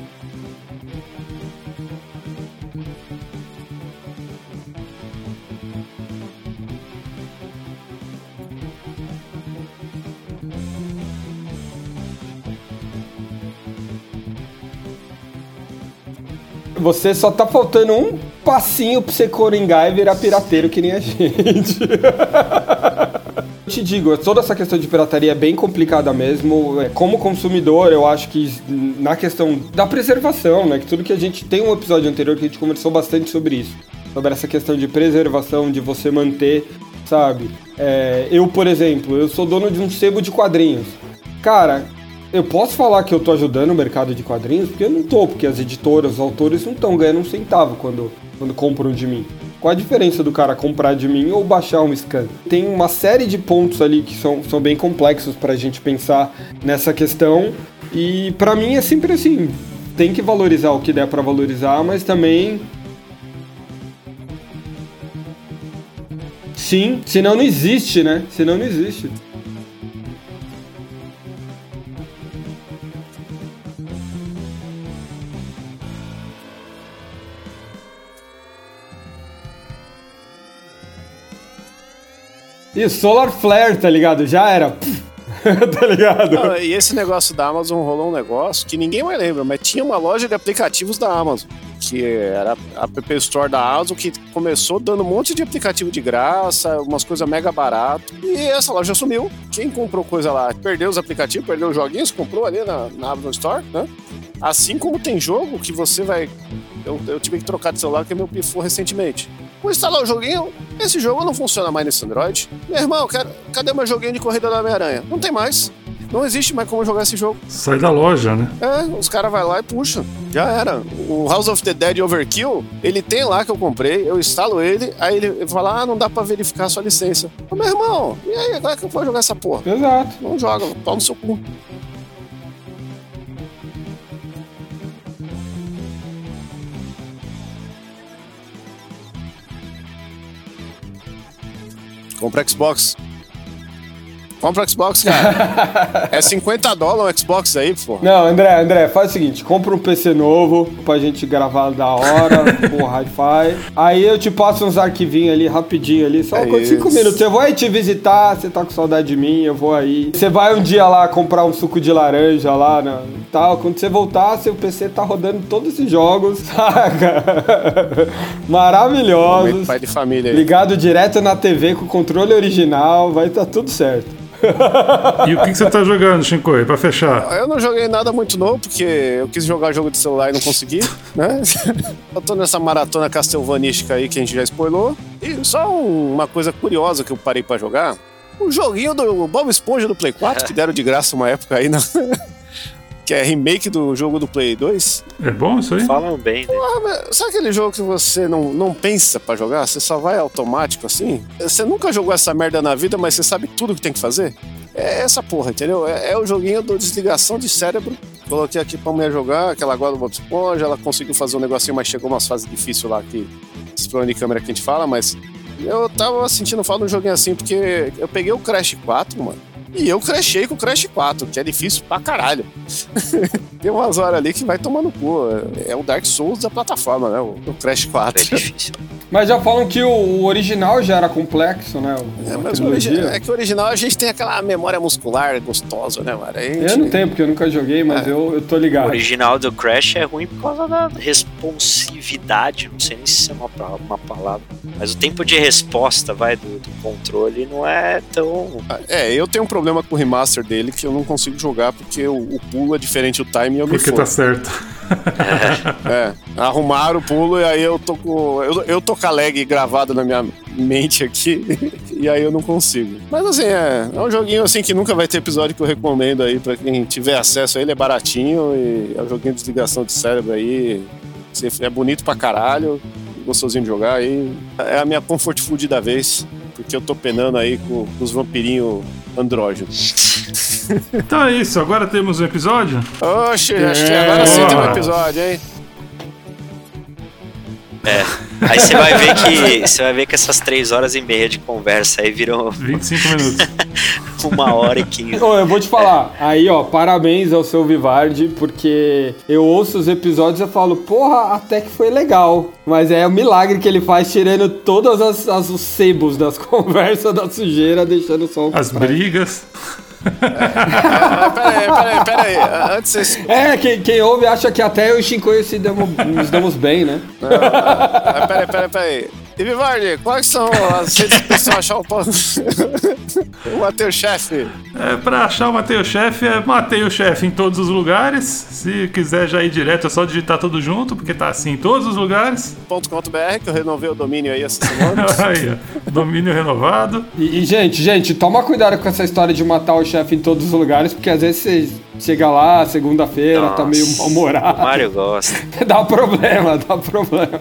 Você só tá faltando um passinho pra você coringar e virar pirateiro que nem a gente. *laughs* Eu te digo, toda essa questão de pirataria é bem complicada mesmo. É, Como consumidor, eu acho que na questão da preservação, né? Que tudo que a gente tem um episódio anterior que a gente conversou bastante sobre isso. Sobre essa questão de preservação, de você manter, sabe? É, eu, por exemplo, eu sou dono de um sebo de quadrinhos. Cara, eu posso falar que eu tô ajudando o mercado de quadrinhos? Porque eu não tô, porque as editoras, os autores não estão ganhando um centavo quando, quando compram de mim. Qual a diferença do cara comprar de mim ou baixar um scan? Tem uma série de pontos ali que são, são bem complexos pra gente pensar nessa questão. E pra mim é sempre assim, tem que valorizar o que der pra valorizar, mas também Sim, senão não existe, né? Senão não existe. E Solar Flare, tá ligado? Já era. *laughs* Tá ligado?
E esse negócio da Amazon rolou um negócio que ninguém mais lembra, mas tinha uma loja de aplicativos da Amazon, que era a App Store da Amazon, que começou dando um monte de aplicativo de graça, umas coisas mega barato. E essa loja sumiu. Quem comprou coisa lá perdeu os aplicativos, perdeu os joguinhos, comprou ali na, na Amazon Store, né? Assim como tem jogo que você vai. Eu, eu tive que trocar de celular porque meu pifou recentemente. Vou instalar o joguinho, esse jogo não funciona mais nesse Android. Meu irmão, quero, cadê meu joguinho de corrida da Homem-Aranha? Não tem mais. Não existe mais como jogar esse jogo.
Sai da loja, né?
É, os caras vão lá e puxam. Já era. O House of the Dead Overkill, ele tem lá que eu comprei, eu instalo ele, aí ele fala: ah, não dá pra verificar a sua licença. Ô, meu irmão, e aí, agora que eu vou jogar essa porra?
Exato.
Não joga, pau no seu cu. Compra Xbox. Compra Xbox, cara. *laughs* é 50 dólares o Xbox aí, pô.
Não, André, André, faz o seguinte: compra um PC novo pra gente gravar da hora, *laughs* com Hi-Fi. Aí eu te passo uns arquivinhos ali rapidinho ali, só
É
com cinco
isso.
minutos. Eu vou aí te visitar, você tá com saudade de mim, eu vou aí. Você vai um dia lá comprar um suco de laranja lá, né, tal. Quando você voltar, seu PC tá rodando todos esses jogos, *laughs* saca? Maravilhosos.
Pai de família aí.
Ligado direto na TV com o controle original, vai tá tudo certo. *laughs*
E o que, que você tá jogando, Shinkoi, pra fechar?
Eu não joguei nada muito novo, porque eu quis jogar jogo de celular e não consegui, *laughs* né? Eu tô nessa maratona castelvanística aí que a gente já spoilou. E só um- uma coisa curiosa que eu parei pra jogar. O joguinho do Bob Esponja do Play 4, que *laughs* deram de graça uma época aí, na... que é remake do jogo do Play 2.
É bom isso aí?
Falam bem, né?
Ah, mas sabe aquele jogo que você não, não pensa pra jogar? Você só vai automático assim? Você nunca jogou essa merda na vida, mas você sabe tudo que tem que fazer? É essa porra, entendeu? É, é o joguinho do desligação de cérebro. Coloquei aqui pra mulher jogar, que ela gosta do Bob Esponja, ela conseguiu fazer um negocinho, mas chegou umas fases difíceis lá que esse problema de câmera que a gente fala, mas eu tava sentindo falta de um joguinho assim, porque eu peguei o Crash 4, mano. E eu crashei com o Crash 4, que é difícil pra caralho. *laughs* Tem umas horas ali que vai tomando cu. É o Dark Souls da plataforma, né? O o Crash 4.
É difícil.
Mas já falam que o, o original já era complexo, né? O-
É,
a
mas o
trilogia.
origi- é que o original a gente tem aquela memória muscular gostosa, né, mano? Gente-
Eu não tenho, porque eu nunca joguei, mas
É.
eu, eu tô
O
ligado.
original do Crash é ruim por causa da responsividade, não sei nem se isso é uma, uma palavra, mas o tempo de resposta, vai, do, do controle não é tão...
É, eu tenho um problema com o remaster dele que eu não consigo jogar porque o, o pulo é diferente o time e eu me
Porque tá certo. *laughs*
É, arrumaram o pulo e aí eu tô com. Eu, eu tô com a lag gravada na minha mente aqui *laughs* e aí eu não consigo. Mas assim, é, é um joguinho assim que nunca vai ter episódio que eu recomendo aí pra quem tiver acesso a ele, é baratinho e é um joguinho de desligação de cérebro aí. É bonito pra caralho, gostosinho de jogar aí. É a minha comfort food da vez, porque eu tô penando aí com, com os vampirinhos andrógenos.
Então é isso, agora temos um episódio.
Oxe, acho que agora sim tem um episódio, hein?
Aí você vai ver que você vai ver que essas três horas e meia de conversa aí viram
25 minutos. *laughs*
uma hora e quinze.
Ô, eu vou te falar, aí ó, parabéns ao seu Vivardi, porque eu ouço os episódios e eu falo, porra, até que foi legal. Mas é o milagre que ele faz tirando todas as, as- os sebos das *laughs* conversas da sujeira, deixando só o
As brigas.
Peraí, peraí, peraí. Antes vocês
É, quem, quem ouve acha que até eu e o se damos, nos damos bem, né?
Peraí, peraí, peraí. E Vivardi, quais são as redes que o pessoal achar o o Matheus Chefe.
É, pra achar o Mateus Chefe, é Mateus Chefe em todos os lugares. Se quiser já ir direto, é só digitar tudo junto, porque tá assim em todos os lugares.
.com.br, que eu renovei o domínio aí essa semana. *laughs*
Aí, ó, domínio renovado.
E, e, gente, gente, toma cuidado com essa história de matar o chefe em todos os lugares, porque às vezes você chega lá, segunda-feira, tá meio mal-humorado.
O Mário gosta. *laughs*
dá problema, dá problema.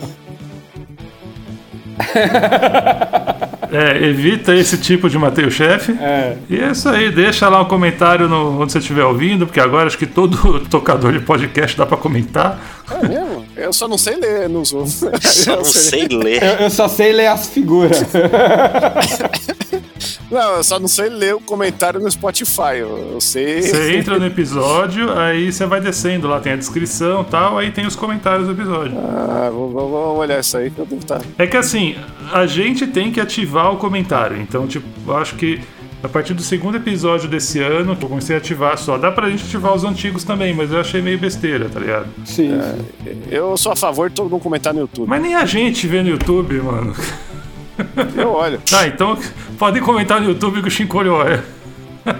*laughs*
É, evita esse tipo de Mateus Chefe.
É.
E é isso aí, deixa lá um comentário no, onde você estiver ouvindo, porque agora acho que todo *laughs* tocador de podcast dá pra comentar.
É mesmo? Eu só não sei ler nos outros.
Só não sei ler.
Eu, eu só sei ler as figuras. *laughs* *laughs*
Não, eu só não sei ler o comentário no Spotify. Eu, eu sei.
Você entra no episódio, aí você vai descendo, lá tem a descrição e tal, aí tem os comentários do episódio.
Ah, vou, vou- vou olhar isso aí que eu devo estar.
É que assim, a gente tem que ativar o comentário. Então, tipo, eu acho que A partir do segundo episódio desse ano, eu comecei a ativar só. Dá pra gente ativar os antigos também, mas eu achei meio besteira, tá ligado?
Sim.
Eu sou a favor de todo mundo comentar no YouTube.
Mas nem a gente vê no YouTube, mano.
Eu olho.
Tá, então podem comentar no YouTube que o Shinkori olha.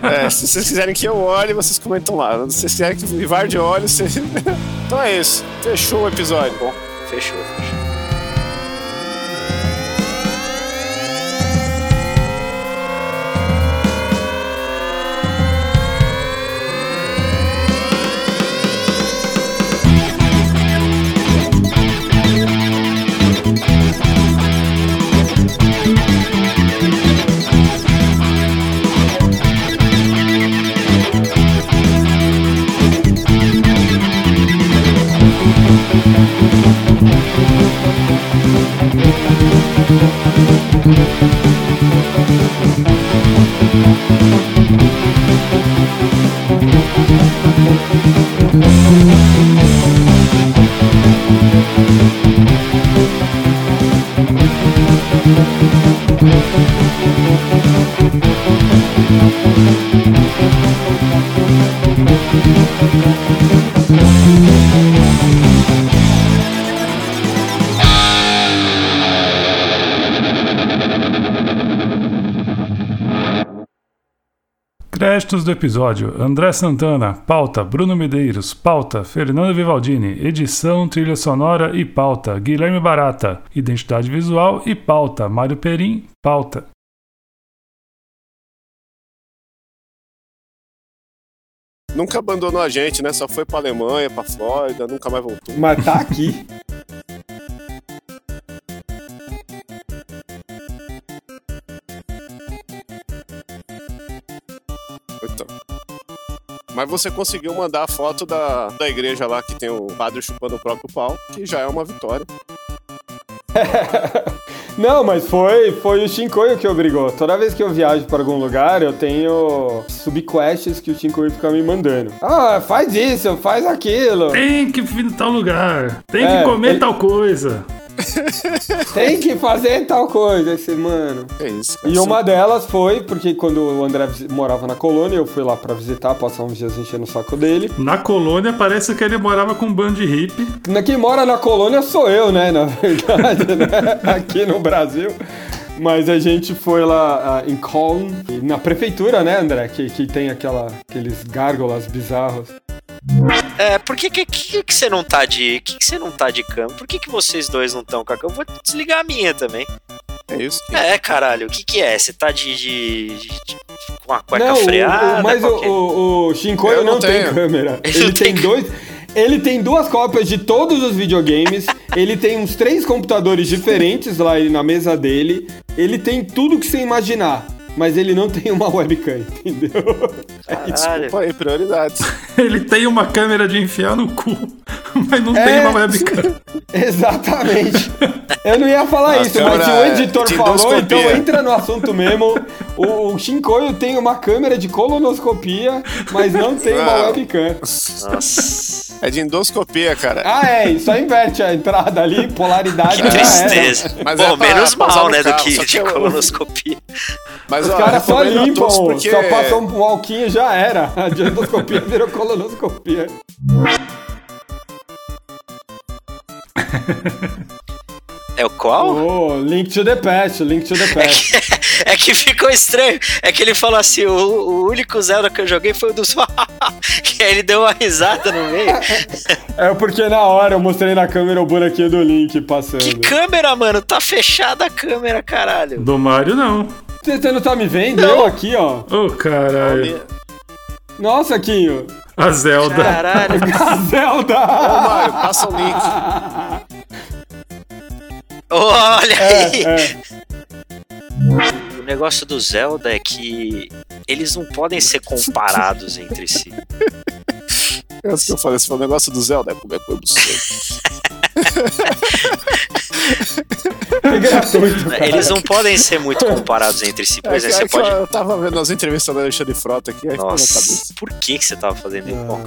É, se vocês quiserem que eu olhe, vocês comentam lá. Se vocês quiserem que o Ivar de olhe, vocês... *laughs* Então é isso. Fechou o episódio. Bom,
Fechou, fechou.
Créditos do episódio: André Santana, pauta Bruno Medeiros, pauta Fernando Vivaldini, edição, trilha sonora e pauta Guilherme Barata, identidade visual e pauta Mário Perim, pauta.
nunca abandonou a gente, né? Só foi pra Alemanha, pra Flórida, nunca mais voltou.
Mas tá aqui. *laughs*
Mas você conseguiu mandar a foto da, da igreja lá que tem o padre chupando o próprio pau, que já é uma vitória. *laughs*
Não, mas foi, foi o Shinkoio que obrigou. Toda vez que eu viajo para algum lugar, eu tenho subquests que o Shinkoio fica me mandando. Ah, faz isso, faz aquilo.
Tem que ir em tal lugar, tem
É,
que comer
ele-
tal coisa. *laughs*
Tem que fazer tal coisa, esse mano.
É isso. cara.
E uma delas foi porque quando o André morava na colônia, eu fui lá pra visitar, passar uns dias enchendo o saco dele.
Na colônia parece que ele morava com um bando de hippie.
Quem mora na colônia sou eu, né? Na *laughs* verdade, né? Aqui no Brasil. Mas a gente foi lá ah, em Coln, na prefeitura, né, André? Que, que tem aquela, aqueles gárgolas bizarros.
É, por que que, que, que você não tá de. Que, que você não tá de cama? Por que, que vocês dois não estão com a cama? Eu vou desligar a minha também.
É isso.
É, caralho, o que que é? Você tá de. de, de- de- com a cueca
não, o-
freada?
o, mas o,
é?
o, o Shinkoio
Eu
não,
não
tem câmera. *laughs*
Ele
Ele,
não
tem
tem
dois. Ele tem duas cópias de todos os videogames. *laughs* ele tem uns três computadores diferentes lá na mesa dele. Ele tem tudo que você imaginar. Mas ele não tem uma webcam, *laughs* entendeu?
Caralho.
Desculpa aí, prioridades. *laughs*
Ele tem uma câmera de enfiar no cu, *laughs* mas não
É.
tem uma webcam.
Exatamente. Eu não ia falar
A
isso, mas o editor
de
falou, então entra no assunto mesmo. O, o Shinkoio tem uma câmera de colonoscopia, mas não tem uma
Ah.
webcam.
Nossa.
É de endoscopia, cara.
Ah, é, só inverte a entrada ali, polaridade
Que tristeza.
Mas
Bom,
é pra-
menos
pra
mal, né, do que de
que eu-
colonoscopia.
Mas
Os
ó,
caras só limpam,
porque-
só passam um alquinho e já era. *laughs* A de endoscopia virou colonoscopia. *laughs*
É o qual?
Oh, link to the past, link to the past. *laughs*
É que ficou estranho. É que ele falou assim: o, o único Zelda que eu joguei foi o dos. que aí ele deu uma risada no meio.
É porque na hora eu mostrei na câmera o bonequinho do Link passando.
Que câmera, mano? Tá fechada a câmera, caralho.
Do Mario, não.
Você não tá me vendo?
Não.
Eu aqui, ó.
Ô, caralho.
Nossa, Quinho.
A Zelda.
Caralho. *laughs*
A Zelda!
Ô, Mário, passa o link. *laughs*
Olha aí.
É,
O negócio do Zelda é que eles não podem ser comparados entre si. *laughs*
É isso que eu falei, esse foi o negócio do Zelda, é comer coisa do céu.
é gratuito, cara.
Eles não podem ser muito comparados entre si. Por
É, que-
você
é que
pode.
Eu tava vendo as entrevistas do Alexandre Frota aqui, aí ficou na
Nossa,
cabeça.
por que, que você tava fazendo isso? *laughs* Bom,